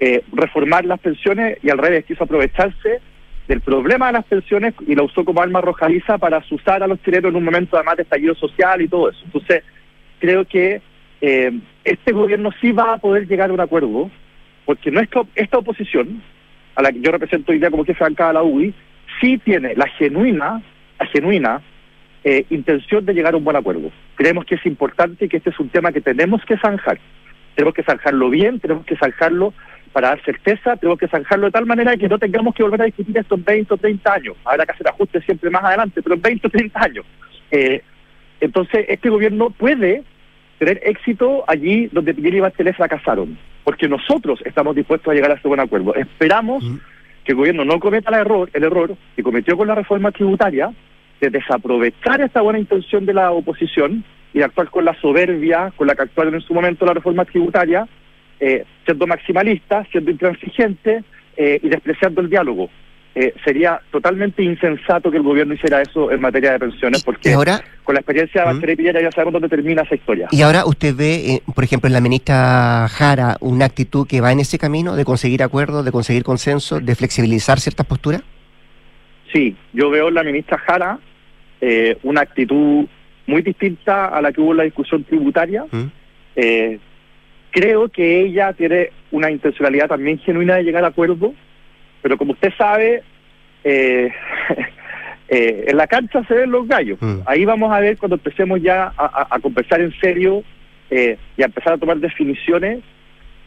L: eh, reformar las pensiones y al revés quiso aprovecharse del problema de las pensiones y la usó como arma arrojadiza para asustar a los chilenos en un momento además de estallido social y todo eso. Entonces, creo que eh, este gobierno sí va a poder llegar a un acuerdo, porque nuestra, esta oposición, a la que yo represento hoy día como jefe de bancada de la UDI, sí tiene la genuina, la genuina eh, intención de llegar a un buen acuerdo. Creemos que es importante y que este es un tema que tenemos que zanjar. Tenemos que zanjarlo bien, tenemos que zanjarlo para dar certeza, tenemos que zanjarlo de tal manera que no tengamos que volver a discutir esto en 20 o 30 años. Habrá que hacer ajustes siempre más adelante, pero en 20 o 30 años. Eh, entonces, este gobierno puede tener éxito allí donde Piñera y Bachelet fracasaron, porque nosotros estamos dispuestos a llegar a este buen acuerdo. Esperamos que el gobierno no cometa el error, el error que cometió con la reforma tributaria de desaprovechar esta buena intención de la oposición y de actuar con la soberbia con la que actuaron en su momento la reforma tributaria, eh, siendo maximalista, siendo intransigente eh, y despreciando el diálogo. Eh, sería totalmente insensato que el gobierno hiciera eso en materia de pensiones, porque
A: ahora?
L: con la experiencia de Bachelet y Piñera ya sabemos dónde termina esa historia.
A: Y ahora usted ve, eh, por ejemplo, en la ministra Jara, una actitud que va en ese camino de conseguir acuerdos, de conseguir consenso, de flexibilizar ciertas posturas.
L: Sí, yo veo en la ministra Jara eh, una actitud muy distinta a la que hubo en la discusión tributaria. Eh, creo que ella tiene una intencionalidad también genuina de llegar a acuerdo, pero como usted sabe, eh, eh, en la cancha se ven los gallos. Ahí vamos a ver cuando empecemos ya a, a- a conversar en serio eh, y a empezar a tomar definiciones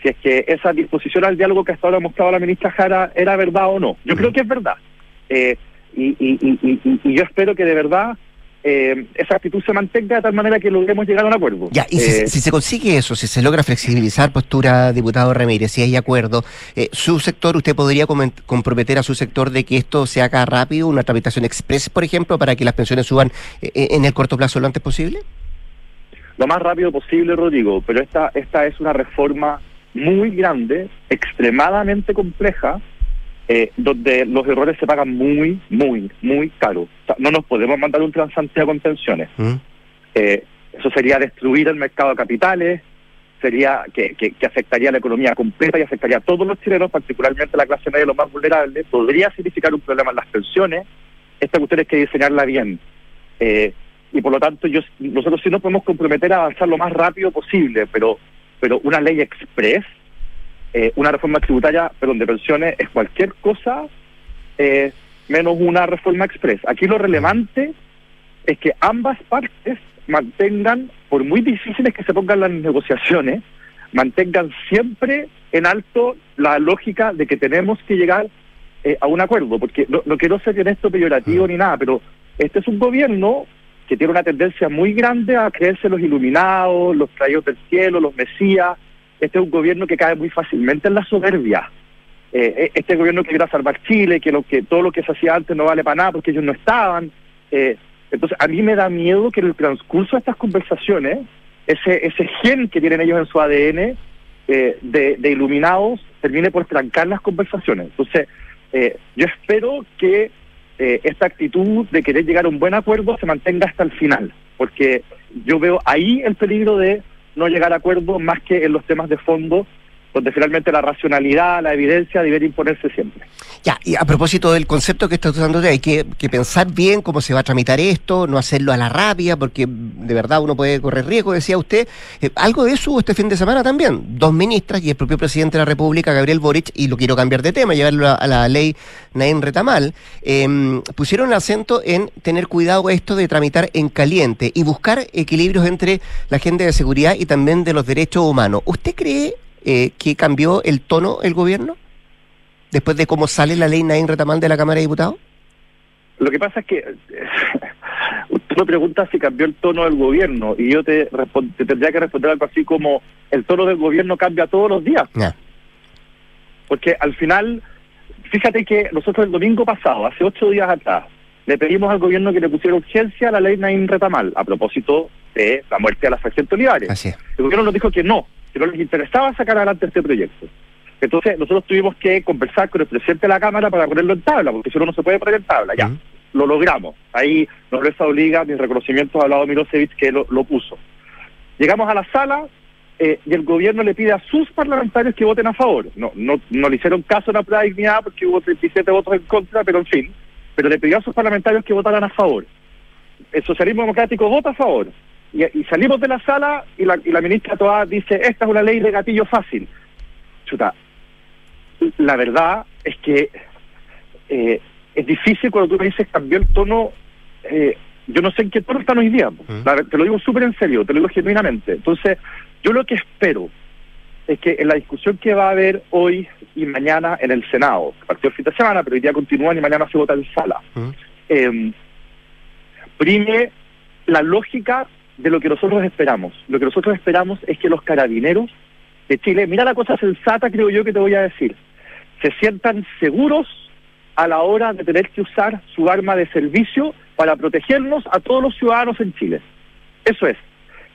L: si es que esa disposición al diálogo que hasta ahora ha mostrado la ministra Jara era verdad o no. Yo creo que es verdad. Eh, y, y, y- y yo espero que de verdad eh, esa actitud se mantenga de tal manera que logremos llegar a un acuerdo.
A: Ya, y si,
L: Eh,
A: si se consigue eso, si se logra flexibilizar postura, diputado Ramírez, si hay acuerdo, eh, su sector, ¿usted podría comprometer a su sector de que esto se haga rápido, una tramitación express, por ejemplo, para que las pensiones suban eh, en el corto plazo lo antes posible?
L: lo más rápido posible, Rodrigo, pero esta, esta es una reforma muy grande, extremadamente compleja, eh, donde los errores se pagan muy, muy, muy caro. O sea, no nos podemos mandar un transante con pensiones. Eh, eso sería destruir el mercado de capitales, sería que, que, que afectaría a la economía completa y afectaría a todos los chilenos, particularmente a la clase media, los más vulnerables, podría significar un problema en las pensiones. Esta cuestión hay que diseñarla bien. Eh, y por lo tanto yo, nosotros sí nos podemos comprometer a avanzar lo más rápido posible, pero, pero una ley express, eh, una reforma tributaria, perdón, de pensiones, es cualquier cosa eh, menos una reforma express. Aquí lo relevante es que ambas partes mantengan, por muy difíciles que se pongan las negociaciones, mantengan siempre en alto la lógica de que tenemos que llegar eh, a un acuerdo, porque no, no quiero ser en esto peyorativo ni nada, pero este es un gobierno que tiene una tendencia muy grande a creerse los iluminados, los traídos del cielo, los mesías. Este es un gobierno que cae muy fácilmente en la soberbia. Eh, este gobierno que quiere salvar Chile, que, lo que todo lo que se hacía antes no vale para nada porque ellos no estaban. Eh, entonces, a mí me da miedo que en el transcurso de estas conversaciones, ese, ese gen que tienen ellos en su ADN eh, de, de iluminados termine por trancar las conversaciones. Entonces, eh, yo espero que eh, esta actitud de querer llegar a un buen acuerdo se mantenga hasta el final, porque yo veo ahí el peligro de no llegar a acuerdo más que en los temas de fondo, donde finalmente la racionalidad, la evidencia debería imponerse siempre.
A: Ya, y a propósito del concepto que está usando, hay que, pensar bien cómo se va a tramitar esto, no hacerlo a la rabia, porque de verdad uno puede correr riesgo, decía usted. Eh, algo de eso hubo este fin de semana también. Dos ministras y el propio presidente de la República, Gabriel Boric, y lo quiero cambiar de tema, llevarlo a, la ley Nain Retamal, eh, pusieron el acento en tener cuidado esto de tramitar en caliente y buscar equilibrios entre la agenda de seguridad y también de los derechos humanos. ¿Usted cree eh, que cambió el tono el gobierno? después de cómo sale la ley Nain Retamal de la Cámara de Diputados?
L: Lo que pasa es que usted me pregunta si cambió el tono del gobierno y yo te, tendría que responder algo así como el tono del gobierno cambia todos los días. Porque al final, fíjate que nosotros el domingo pasado, hace ocho días atrás, le pedimos al gobierno que le pusiera urgencia a la ley Nain Retamal, a propósito de la muerte de la sargento Olivares. El gobierno nos dijo que no, que no les interesaba sacar adelante este proyecto. Entonces nosotros tuvimos que conversar con el presidente de la Cámara para ponerlo en tabla, porque si no, no se puede poner en tabla. Ya, lo logramos. Ahí Nobleza Obliga, mi reconocimiento al lado de Milosevic que lo, lo puso. Llegamos a la sala eh, y el gobierno le pide a sus parlamentarios que voten a favor. No, no, no le hicieron caso a la prueba de dignidad porque hubo 37 votos en contra, pero en fin. Pero le pidió a sus parlamentarios que votaran a favor. El socialismo democrático vota a favor. Y, y salimos de la sala y la, y la ministra Toá dice, esta es una ley de gatillo fácil. Chuta, la verdad es que eh, es difícil cuando tú me dices cambió el tono. Eh, yo no sé en qué tono están hoy día. La te lo digo súper en serio, te lo digo genuinamente. Entonces, yo lo que espero es que en la discusión que va a haber hoy y mañana en el Senado, que partió el fin de semana, pero hoy día continúan y mañana se vota en sala, eh, prime la lógica de lo que nosotros esperamos. Lo que nosotros esperamos es que los carabineros de Chile, mira la cosa sensata creo yo que te voy a decir, se sientan seguros a la hora de tener que usar su arma de servicio para protegernos a todos los ciudadanos en Chile. Eso es,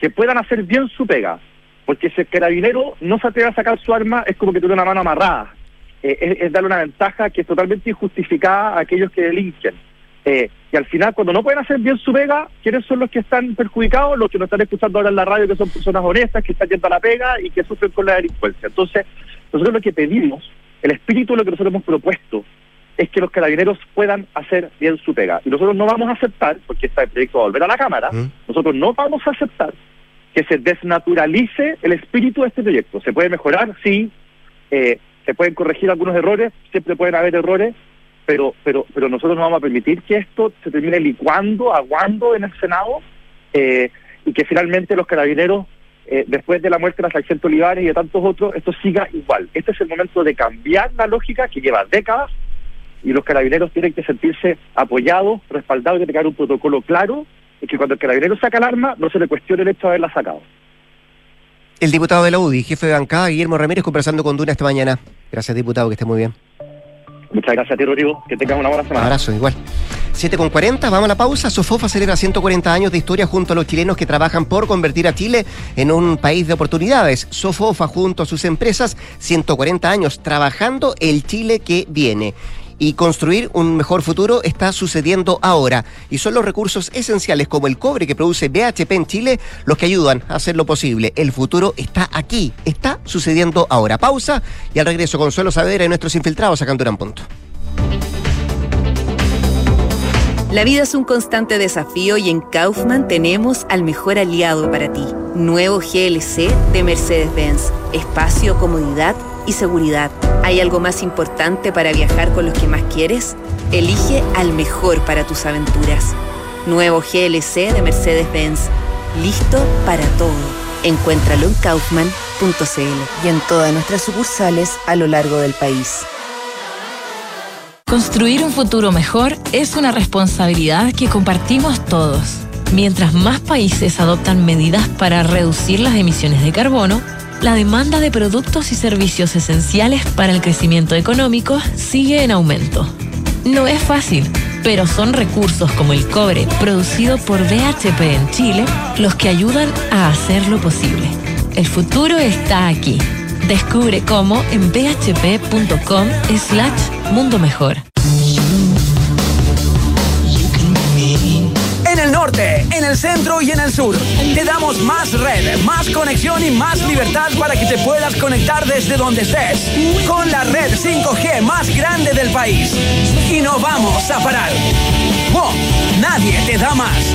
L: que puedan hacer bien su pega, porque si el carabinero no se atreve a sacar su arma es como que tiene una mano amarrada. Eh, es, darle una ventaja que es totalmente injustificada a aquellos que delinquen. Eh, y al final, cuando no pueden hacer bien su pega, ¿quiénes son los que están perjudicados? Los que nos están escuchando ahora en la radio, que son personas honestas, que están yendo a la pega y que sufren con la delincuencia. Entonces, nosotros lo que pedimos, el espíritu de lo que nosotros hemos propuesto, es que los carabineros puedan hacer bien su pega. Y nosotros no vamos a aceptar, porque este proyecto va a volver a la Cámara, nosotros no vamos a aceptar que se desnaturalice el espíritu de este proyecto. ¿Se puede mejorar? Sí. Eh, ¿Se pueden corregir algunos errores? Siempre pueden haber errores, pero, pero, pero nosotros no vamos a permitir que esto se termine licuando, aguando en el Senado eh, y que finalmente los carabineros, eh, después de la muerte de la sargento Olivares y de tantos otros, esto siga igual. Este es el momento de cambiar la lógica que lleva décadas y los carabineros tienen que sentirse apoyados, respaldados, que haber un protocolo claro y que cuando el carabinero saca el arma no se le cuestione el hecho de haberla sacado.
A: El diputado de la UDI, jefe de bancada, Guillermo Ramírez, conversando con Duna esta mañana. Gracias, diputado, que esté muy bien.
L: Muchas gracias a ti, Rodrigo. Que tengas una buena
A: Un
L: semana.
A: abrazo, igual. 7 con 40, vamos a la pausa. Sofofa celebra 140 años de historia junto a los chilenos que trabajan por convertir a Chile en un país de oportunidades. Sofofa junto a sus empresas, 140 años trabajando el Chile que viene. Y construir un mejor futuro está sucediendo ahora. Y son los recursos esenciales como el cobre que produce BHP en Chile los que ayudan a hacer lo posible. El futuro está aquí, está sucediendo ahora. Pausa y al regreso Consuelo Saavedra y nuestros infiltrados a Canturán Punto.
M: La vida es un constante desafío y en Kaufman tenemos al mejor aliado para ti. Nuevo GLC de Mercedes-Benz. Espacio, comodidad y seguridad. ¿Hay algo más importante para viajar con los que más quieres? Elige al mejor para tus aventuras. Nuevo GLC de Mercedes-Benz. Listo para todo. Encuéntralo en kaufman.cl y en todas nuestras sucursales a lo largo del país.
N: Construir un futuro mejor es una responsabilidad que compartimos todos. Mientras más países adoptan medidas para reducir las emisiones de carbono, la demanda de productos y servicios esenciales para el crecimiento económico sigue en aumento. No es fácil, pero son recursos como el cobre producido por BHP en Chile los que ayudan a hacerlo posible. El futuro está aquí. Descubre cómo en bhp.com slash mundo mejor.
O: En el centro y en el sur. Te damos más red, más conexión y más libertad para que te puedas conectar desde donde estés. Con la red 5G más grande del país. Y no vamos a parar. ¡Wow! Nadie te da más.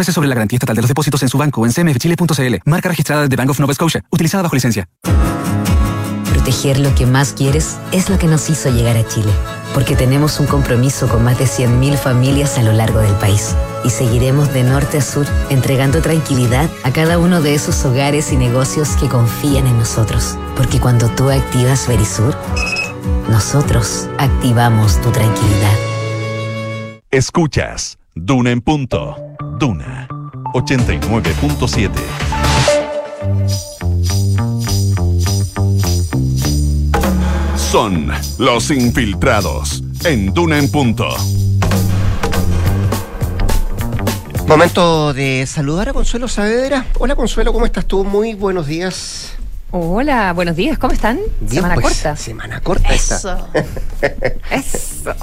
I: Infórmese sobre la garantía estatal de los depósitos en su banco o en cmfchile.cl. Marca registrada de Bank of Nova Scotia, utilizada bajo licencia.
D: Proteger lo que más quieres es lo que nos hizo llegar a Chile, porque tenemos un compromiso con más de 100.000 familias a lo largo del país. y seguiremos de norte a sur entregando tranquilidad a cada uno de esos hogares y negocios que confían en nosotros. Porque cuando tú activas Verisur, nosotros activamos tu tranquilidad.
C: Escuchas Duna en punto. Duna 89.7. Son los infiltrados en Duna en punto.
A: Momento de saludar a Consuelo Saavedra. Hola Consuelo, ¿cómo estás tú? Muy buenos días.
P: Hola, buenos días, ¿cómo están?
A: Bien,
P: semana
A: pues,
P: corta.
A: Semana corta
P: Eso.
A: esta.
P: Eso.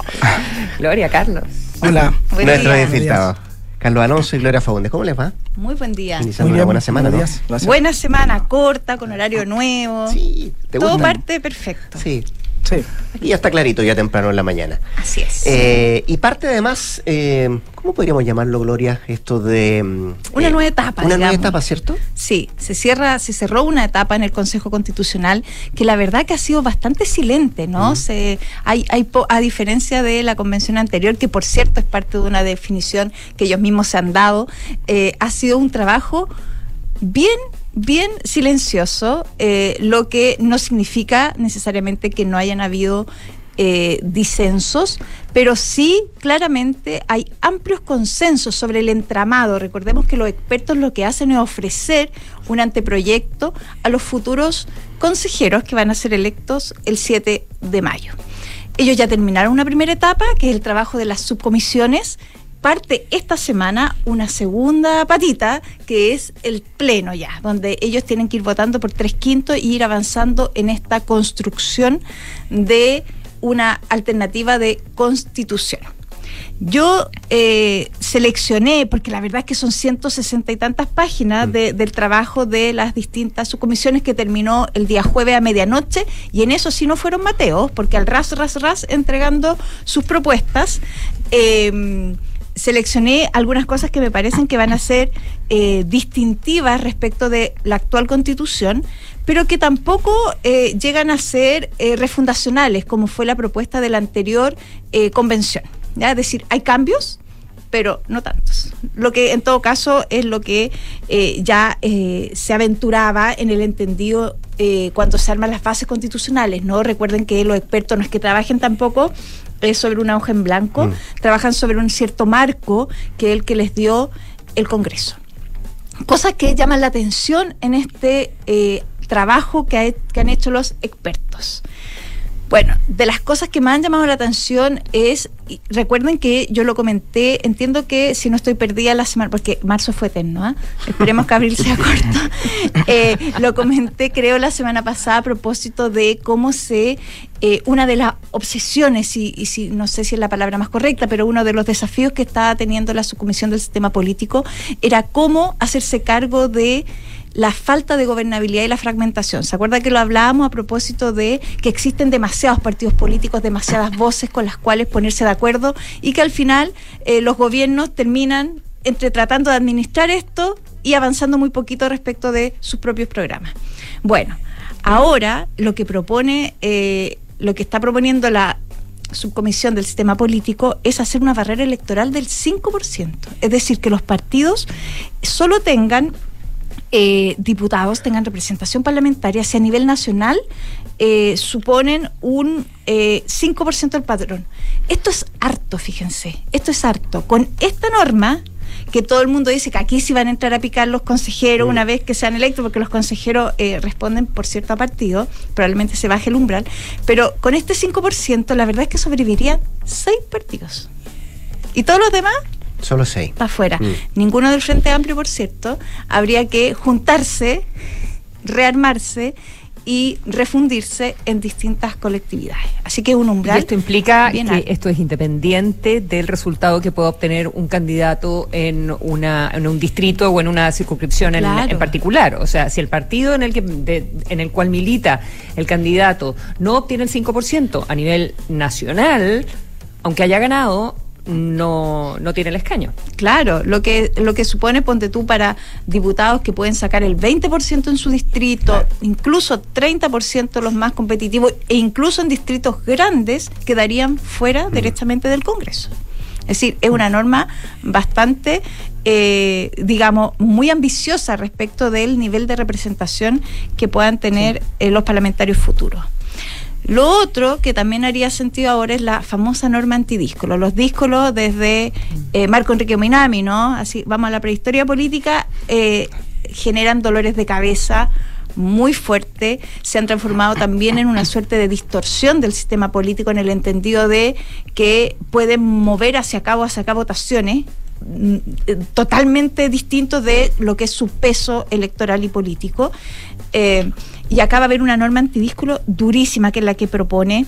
P: Gloria, Carlos.
Q: Hola.
A: Nuestro infiltrado. Carlos Alonso y Gloria Fagundes. ¿Cómo les va?
R: Muy buen día.
A: Iniciando una buena semana, ¿no?
R: Buena semana, corta, con horario nuevo.
A: Sí, ¿te
R: Todo
A: gusta?
R: parte perfecto.
A: Sí. Sí. Aquí ya está clarito, ya temprano en la mañana.
R: Así es.
A: Eh, y parte además, eh, ¿cómo podríamos llamarlo, Gloria? Esto de... mm,
R: Una
A: eh,
R: nueva etapa.
A: Una nueva etapa, ¿cierto?
R: Sí, se cierra, se cerró una etapa en el Consejo Constitucional que la verdad que ha sido bastante silente, ¿no? Se, hay, hay po- a diferencia de la convención anterior, que por cierto es parte de una definición que ellos mismos se han dado, eh, ha sido un trabajo bien bien silencioso, eh, lo que no significa necesariamente que no hayan habido eh, disensos, pero sí claramente hay amplios consensos sobre el entramado. Recordemos que los expertos lo que hacen es ofrecer un anteproyecto a los futuros consejeros que van a ser electos el 7 de mayo. Ellos ya terminaron una primera etapa, que es el trabajo de las subcomisiones. Parte esta semana una segunda patita, que es el pleno ya, donde ellos tienen que ir votando por tres quintos y ir avanzando en esta construcción de una alternativa de constitución. Yo eh, seleccioné, porque la verdad es que son 160 y tantas páginas de- del trabajo de las distintas subcomisiones que terminó el día jueves a medianoche, y en eso sí no fueron Mateos, porque al ras, ras, ras, entregando sus propuestas, eh, seleccioné algunas cosas que me parecen que van a ser eh, distintivas respecto de la actual constitución, pero que tampoco eh, llegan a ser eh, refundacionales, como fue la propuesta de la anterior convención. Es decir, hay cambios, pero no tantos. Lo que en todo caso es lo que ya se aventuraba en el entendido cuando se arman las bases constitucionales, ¿no? Recuerden que los expertos no es que trabajen tampoco eh, sobre una hoja en blanco, trabajan sobre un cierto marco que es el que les dio el Congreso. Cosas que llaman la atención en este eh, trabajo que, ha- que han hecho los expertos. Bueno, de las cosas que me han llamado la atención es, recuerden que yo lo comenté, entiendo que si no estoy perdida la semana, porque marzo fue eterno, ¿ah? esperemos que abril sea corto, Eh, lo comenté creo la semana pasada a propósito de cómo se, eh, una de las obsesiones, y, y si, no sé si es la palabra más correcta, pero uno de los desafíos que estaba teniendo la subcomisión del sistema político era cómo hacerse cargo de la falta de gobernabilidad y la fragmentación. ¿Se acuerda que lo hablábamos a propósito de que existen demasiados partidos políticos, demasiadas voces con las cuales ponerse de acuerdo y que al final eh, los gobiernos terminan entre tratando de administrar esto y avanzando muy poquito respecto de sus propios programas? Bueno, ahora lo que propone, eh, lo que está proponiendo la subcomisión del sistema político es hacer una barrera electoral del 5%. Es decir, que los partidos solo tengan eh, diputados tengan representación parlamentaria si a nivel nacional eh, suponen un eh, 5% del padrón. Esto es harto, fíjense, esto es harto. Con esta norma, que todo el mundo dice que aquí sí van a entrar a picar los consejeros una vez que sean electos, porque los consejeros eh, responden, por cierto, a partido, probablemente se baje el umbral, pero con este 5% la verdad es que sobrevivirían seis partidos. Y todos los demás
A: Solo seis.
R: para afuera.
A: Mm.
R: Ninguno del Frente Amplio, por cierto, habría que juntarse, rearmarse y refundirse en distintas colectividades. Así que un
P: Y
R: umbral.
P: esto implica
R: bien
P: que
R: alto.
P: esto es independiente del resultado que pueda obtener un candidato en, una, en un distrito o en una circunscripción en, particular. O sea, si el partido en el, que, de- en el cual milita el candidato no obtiene el 5% a nivel nacional, aunque haya ganado, no, no tiene el escaño.
R: Claro, lo que, lo que supone, ponte tú, para diputados que pueden sacar el 20% en su distrito, incluso 30% los más competitivos, e incluso en distritos grandes, quedarían fuera directamente del Congreso. Es decir, es una norma bastante, eh, digamos, muy ambiciosa respecto del nivel de representación que puedan tener eh, los parlamentarios futuros. Lo otro que también haría sentido ahora es la famosa norma antidíscolo. Los díscolos desde eh, Marco Enrique Minami, ¿no? Así, vamos a la prehistoria política, eh, generan dolores de cabeza muy fuerte, se han transformado también en una suerte de distorsión del sistema político en el entendido de que pueden mover hacia cabo, hacia acá votaciones mm, eh, totalmente distintos de lo que es su peso electoral y político. Y acá va a haber una norma antidísculo durísima, que es la que propone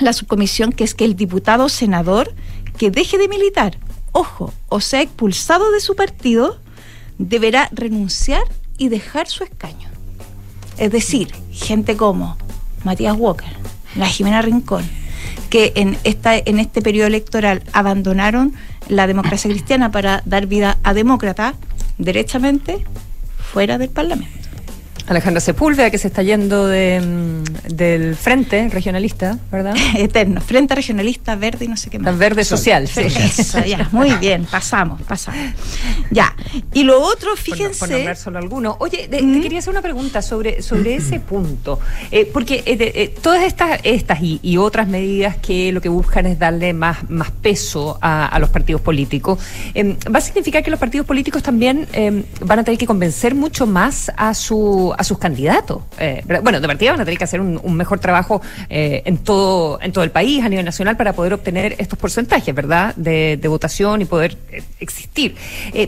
R: la subcomisión, que es que el diputado senador que deje de militar, ojo, o sea expulsado de su partido, deberá renunciar y dejar su escaño. Es decir, gente como Matías Walker, la Jimena Rincón, que en, en este periodo electoral abandonaron la democracia cristiana para dar vida a demócrata, derechamente fuera del Parlamento.
B: Alejandra Sepúlveda, que se está yendo de, mm, del Frente Regionalista, ¿verdad?
R: Eterno, Frente Regionalista Verde y no sé qué más.
B: Verde Social, sí.
R: Eso, ya, muy bien, pasamos, pasamos. Ya, y lo otro,
B: Por,
R: fíjense...
B: por nombrar solo alguno. Oye, de- te quería hacer una pregunta sobre, sobre ese punto. Eh, porque eh, de- eh, todas estas, estas y, y otras medidas que lo que buscan es darle más, más peso a, a los partidos políticos, eh, ¿va a significar que los partidos políticos también eh, van a tener que convencer mucho más a, su, a sus candidatos? Eh, bueno, de partida van a tener que hacer un, mejor trabajo eh, en, todo, en todo el país, a nivel nacional, para poder obtener estos porcentajes, ¿verdad?, de, de votación y poder eh, existir.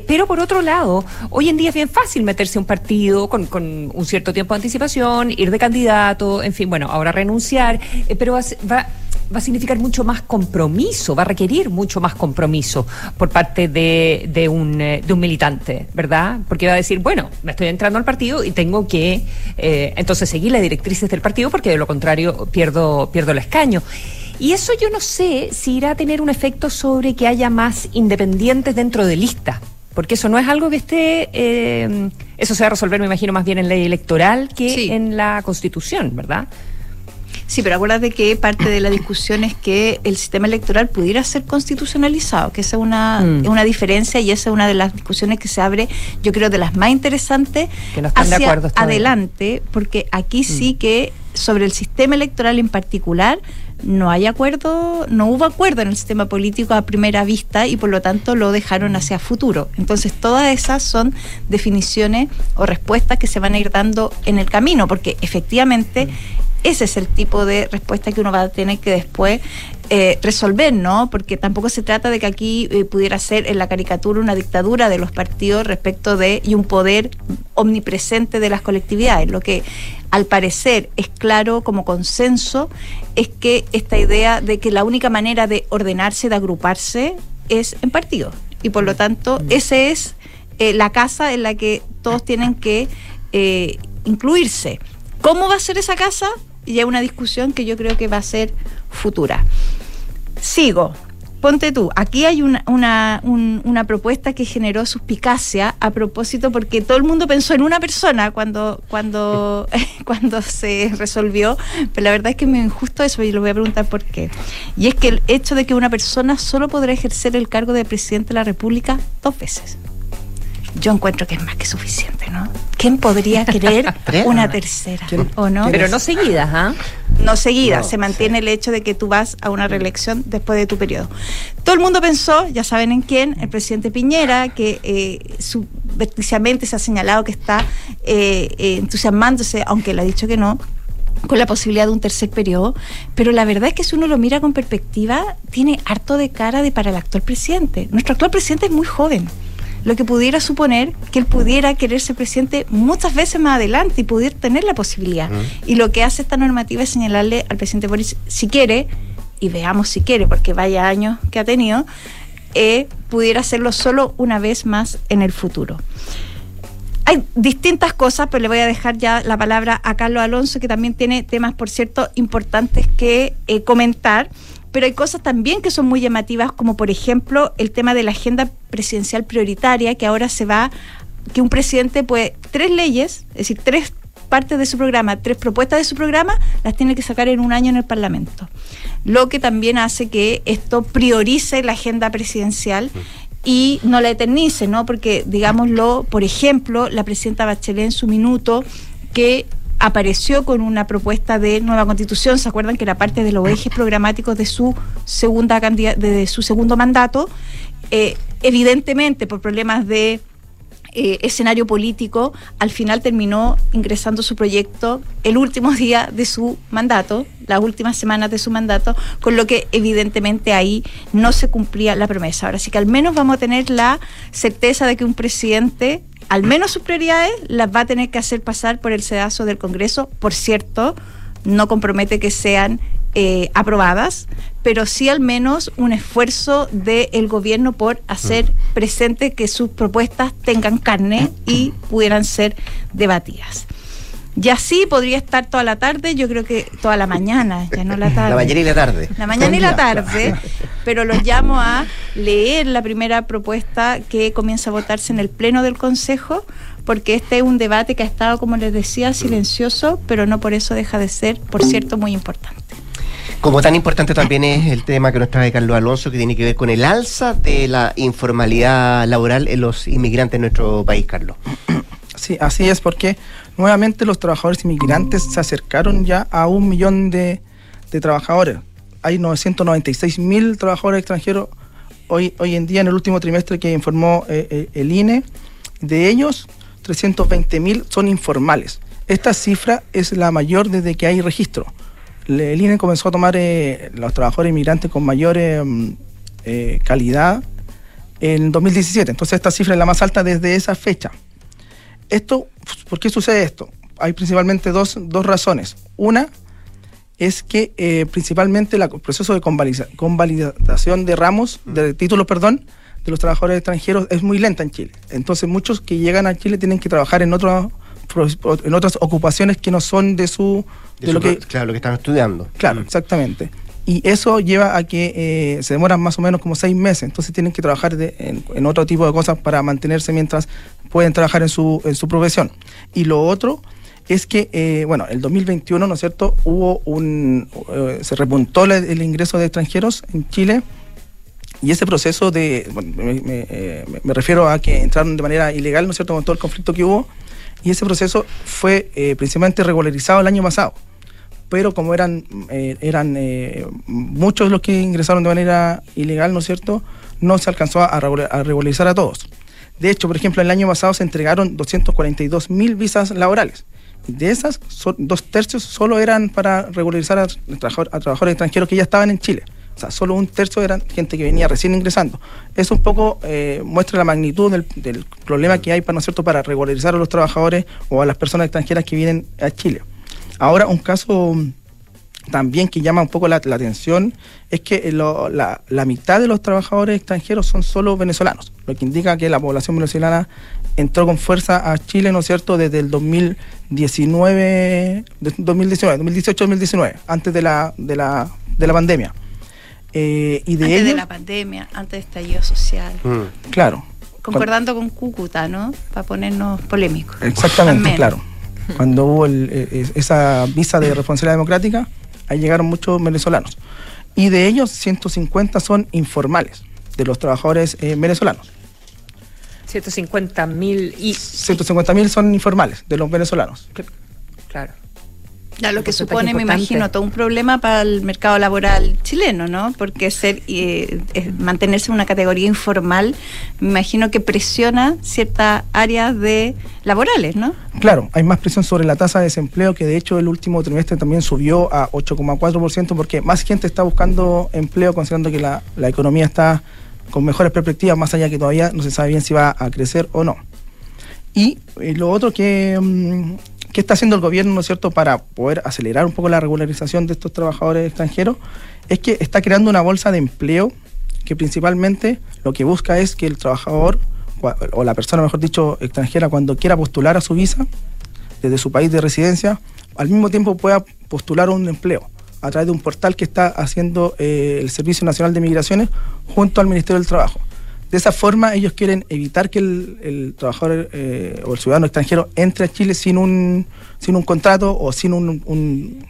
B: Pero por otro lado, hoy en día es bien fácil meterse a un partido con, con un cierto tiempo de anticipación, ir de candidato, en fin, bueno, ahora renunciar, pero va, va, a significar mucho más compromiso, va a requerir mucho más compromiso por parte de, de un, eh, de un militante, ¿verdad? Porque va a decir, bueno, me estoy entrando al partido y tengo que eh, entonces seguir las directrices del partido porque de lo contrario pierdo, pierdo el escaño. Y eso yo no sé si irá a tener un efecto sobre que haya más independientes dentro de lista. Porque eso no es algo que esté. eh, eso se va a resolver, me imagino, más bien en ley electoral que en la Constitución, ¿verdad?
R: Sí, pero acuérdate que parte de la discusión es que el sistema electoral pudiera ser constitucionalizado, que esa es una,
B: Mm.
R: una diferencia y esa es una de las discusiones que se abre, yo creo, de las más interesantes
B: Que no están de
R: hacia
B: acuerdo todavía.
R: adelante, porque aquí sí
B: Mm.
R: que sobre el sistema electoral en particular no hay acuerdo, no hubo acuerdo en el sistema político a primera vista y por lo tanto lo dejaron hacia futuro. Entonces todas esas son definiciones o respuestas que se van a ir dando en el camino, porque efectivamente ese es el tipo de respuesta que uno va a tener que después eh, resolver, ¿no? Porque tampoco se trata de que aquí eh, pudiera ser en la caricatura una dictadura de los partidos respecto de y un poder omnipresente de las colectividades. Lo que al parecer es claro como consenso es que esta idea de que la única manera de ordenarse, de agruparse, es en partidos. Y por lo tanto, esa es eh, la casa en la que todos tienen que incluirse. ¿Cómo va a ser esa casa? Ya una discusión que yo creo que va a ser futura. Sigo. Ponte tú, aquí hay una, una, un- una propuesta que generó suspicacia a propósito porque todo el mundo pensó en una persona cuando, cuando, cuando se resolvió, pero la verdad es que es muy injusto eso y lo voy a preguntar por qué. Y es que el hecho de que una persona solo podrá ejercer el cargo de presidente de la República dos veces. Yo encuentro que es más que suficiente, ¿no? ¿Quién podría querer una tercera? ¿O no?
B: Pero no seguidas, ¿ah?
R: No seguida,
B: No,
R: se mantiene el hecho de que tú vas a una reelección después de tu periodo. Todo el mundo pensó, ya saben en quién, el presidente Piñera, que eh, subrepticiamente se ha señalado que está eh, eh, entusiasmándose, aunque él ha dicho que no, con la posibilidad de un tercer periodo, pero la verdad es que si uno lo mira con perspectiva, tiene harto de cara de para el actual presidente. Nuestro actual presidente es muy joven, lo que pudiera suponer que él pudiera querer ser presidente muchas veces más adelante y pudiera tener la posibilidad. Y lo que hace esta normativa es señalarle al presidente Boris, si quiere, y veamos si quiere, porque vaya años que ha tenido, eh, pudiera hacerlo solo una vez más en el futuro. Hay distintas cosas, pero le voy a dejar ya la palabra a Carlos Alonso, que también tiene temas, por cierto, importantes que eh, comentar. Pero hay cosas también que son muy llamativas, como por ejemplo el tema de la agenda presidencial prioritaria, que ahora se va, que un presidente puede, tres leyes, es decir, tres partes de su programa, tres propuestas de su programa, las tiene que sacar en un año en el Parlamento. Lo que también hace que esto priorice la agenda presidencial y no la eternice, ¿no? Porque, digámoslo, por ejemplo, la presidenta Bachelet en su minuto, que apareció con una propuesta de nueva constitución, ¿se acuerdan que era parte de los ejes programáticos de su segunda de su segundo mandato? Eh, evidentemente, por problemas de eh, escenario político, al final terminó ingresando su proyecto el último día de su mandato, las últimas semanas de su mandato, con lo que evidentemente ahí no se cumplía la promesa. Ahora sí que al menos vamos a tener la certeza de que un presidente, al menos sus prioridades, las va a tener que hacer pasar por el sedazo del Congreso. Por cierto, no compromete que sean eh, aprobadas, pero sí al menos un esfuerzo del gobierno por hacer mm. presente que sus propuestas tengan carne y pudieran ser debatidas. Y así podría estar toda la tarde, yo creo que toda la mañana, ya no la tarde.
A: La mañana y la tarde.
R: La mañana y la tarde, pero los llamo a leer la primera propuesta que comienza a votarse en el Pleno del Consejo, porque este es un debate que ha estado, como les decía, silencioso, pero no por eso deja de ser, por cierto, muy importante.
A: Como tan importante también es el tema que nos trae Carlos Alonso, que tiene que ver con el alza de la informalidad laboral en los inmigrantes en nuestro país, Carlos.
Q: Sí, así es, porque nuevamente los trabajadores inmigrantes se acercaron ya a un millón de, trabajadores. Hay 996 mil trabajadores extranjeros hoy, hoy en día en el último trimestre que informó eh, eh, el INE. De ellos, 320 mil son informales. Esta cifra es la mayor desde que hay registro el INE comenzó a tomar eh, los trabajadores inmigrantes con mayor calidad en 2017. Entonces esta cifra es la más alta desde esa fecha. Esto, ¿Por qué sucede esto? Hay principalmente dos, razones. Una es que principalmente el proceso de convalidación de ramos, de títulos, perdón, de los trabajadores extranjeros es muy lenta en Chile. Entonces muchos que llegan a Chile tienen que trabajar en, en otras ocupaciones que no son de su
A: de, lo que, claro, lo que están estudiando.
Q: Claro, exactamente. Y eso lleva a que eh, se demoran más o menos como seis meses, entonces tienen que trabajar en, otro tipo de cosas para mantenerse mientras pueden trabajar en su, en su profesión. Y lo otro es que, eh, bueno, el 2021, ¿no es cierto?, hubo un, eh, se repuntó el, ingreso de extranjeros en Chile y ese proceso de, me, me, refiero a que entraron de manera ilegal, ¿no es cierto?, con todo el conflicto que hubo, y ese proceso fue principalmente regularizado el año pasado pero como eran, eh, eran eh, muchos los que ingresaron de manera ilegal, ¿no es cierto?, no se alcanzó a, regularizar a todos. De hecho, por ejemplo, el año pasado se entregaron 242 mil visas laborales. De esas, dos tercios solo eran para regularizar a, trabajadores extranjeros que ya estaban en Chile. O sea, solo un tercio eran gente que venía recién ingresando. Eso un poco eh, muestra la magnitud del, problema que hay ¿no es cierto? para regularizar a los trabajadores o a las personas extranjeras que vienen a Chile. Ahora, un caso también que llama un poco la, atención es que la, mitad de los trabajadores extranjeros son solo venezolanos, lo que indica que la población venezolana entró con fuerza a Chile, ¿no es cierto?, desde el 2019, 2019 2018-2019, antes de la, de la, de la pandemia.
R: Eh, y de antes de la pandemia, antes del estallido social.
Q: Mm. Claro.
R: Concordando con Cúcuta, ¿no? Para ponernos polémicos.
Q: Exactamente, claro. Cuando hubo eh, esa visa de responsabilidad democrática, ahí llegaron muchos venezolanos. Y de ellos, 150 son informales, de los trabajadores eh, venezolanos.
P: 150 mil y...
Q: 150 mil son informales, de los venezolanos.
P: Claro.
R: Ya, lo que supone, me imagino, todo un problema para el mercado laboral chileno, ¿no? Porque ser eh, mantenerse en una categoría informal, me imagino que presiona ciertas áreas de laborales, ¿no?
Q: Claro, hay más presión sobre la tasa de desempleo, que de hecho el último trimestre también subió a 8,4%, porque más gente está buscando empleo, considerando que la, la economía está con mejores perspectivas, más allá que todavía no se sabe bien si va a crecer o no. Y, eh, lo otro que... Mm, ¿Qué está haciendo el gobierno, ¿no es cierto?, para poder acelerar un poco la regularización de estos trabajadores extranjeros, es que está creando una bolsa de empleo que principalmente lo que busca es que el trabajador, o la persona, mejor dicho, extranjera, cuando quiera postular a su visa desde su país de residencia, al mismo tiempo pueda postular un empleo a través de un portal que está haciendo eh, el Servicio Nacional de Migraciones junto al Ministerio del Trabajo. De esa forma ellos quieren evitar que el, el trabajador eh, o el ciudadano extranjero entre a Chile sin un, sin un contrato o sin un, un,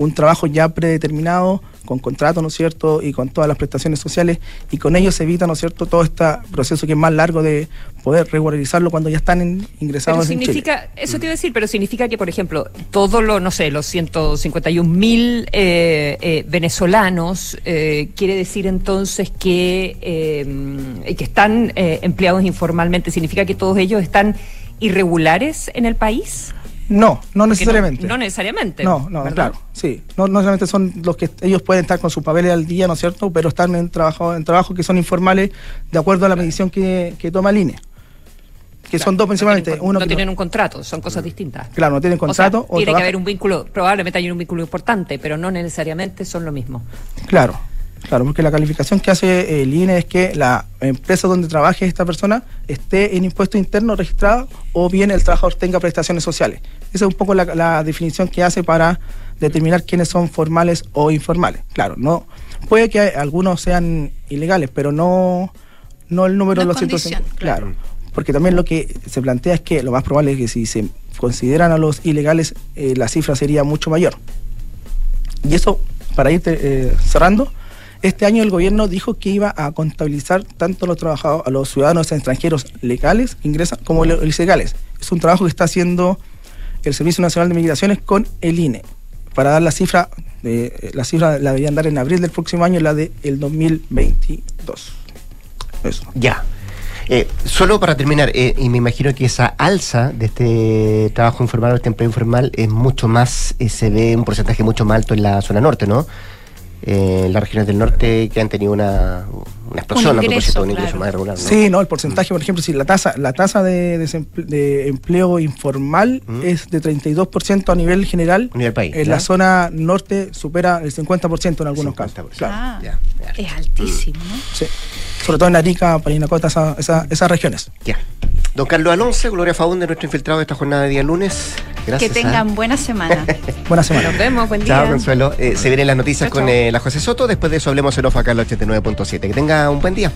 Q: un trabajo ya predeterminado, con contrato, ¿no es cierto?, y con todas las prestaciones sociales, y con ello se evita, ¿no es cierto?, todo este proceso que es más largo de poder regularizarlo cuando ya están en-
B: Pero
Q: ingresados en Chile.
B: significa, eso te iba a decir, pero significa que, por ejemplo, todos los, no sé, los 151 mil eh, eh, venezolanos, eh, quiere decir entonces que, que están empleados informalmente, ¿significa que todos ellos están irregulares en el país?
Q: No, no
B: Porque
Q: necesariamente.
B: No, necesariamente.
Q: No, no,
B: ¿verdad?
Q: claro, sí. No, no solamente son los que ellos pueden estar con sus papeles al día, ¿no es cierto? Pero están en trabajo, en trabajo que son informales de acuerdo a la medición que, que toma el INE. Que son dos principalmente. Uno
B: no
Q: que
B: tienen un contrato, son cosas distintas.
Q: Claro, no tienen contrato.
B: O sea,
Q: o
B: tiene que haber un vínculo, probablemente hay un vínculo importante, pero no necesariamente son lo mismo.
Q: Claro, claro, porque la calificación que hace el INE es que la empresa donde trabaje esta persona esté en impuesto interno registrado o bien el trabajador tenga prestaciones sociales. Esa es un poco la, la definición que hace para determinar quiénes son formales o informales. Claro, no puede que algunos sean ilegales, pero no, no el número de los
R: condición,
Q: 150. Claro. porque también lo que se plantea es que lo más probable es que si se consideran a los ilegales, eh, la cifra sería mucho mayor. Y eso, para ir eh, cerrando, este año el gobierno dijo que iba a contabilizar tanto a los trabajadores, a los ciudadanos extranjeros legales que ingresan como los ilegales. Es un trabajo que está haciendo el Servicio Nacional de Migraciones con el INE para dar la cifra, de, la cifra la deberían dar en abril del próximo año, la del el 2022. Eso.
A: Ya. Eh, solo para terminar, eh, y me imagino que esa alza de este trabajo informal o este empleo informal es mucho más, eh, se ve un porcentaje mucho más alto en la zona norte, ¿no? Eh, en las regiones del norte que han tenido una, una explosión a propósito de un ingreso más irregular. ¿no?
Q: Sí, no, el porcentaje, por ejemplo, si la tasa, la tasa de, desemple- de empleo informal es de 32% a nivel general.
A: A nivel país,
Q: En
A: ¿ya?
Q: la zona norte supera el 50% en algunos casos. Claro.
R: Ah, es altísimo, ¿no?
Q: Sí. Sobre todo en Arica, Parinacota, esa- esa- esas regiones.
A: Ya. Don Carlos Alonso, Gloria Faunde, nuestro infiltrado de esta jornada de día lunes. Gracias.
R: que
A: ¿ah?
R: tengan buena semana.
Q: Buena semana.
B: Nos vemos, buen
A: Chao,
B: día.
A: Consuelo. Eh, se vienen las noticias
B: Chao,
A: con
B: chao.
A: eh, la José Soto. Después de eso hablemos en off acá en la 89.7. Que tenga un buen día.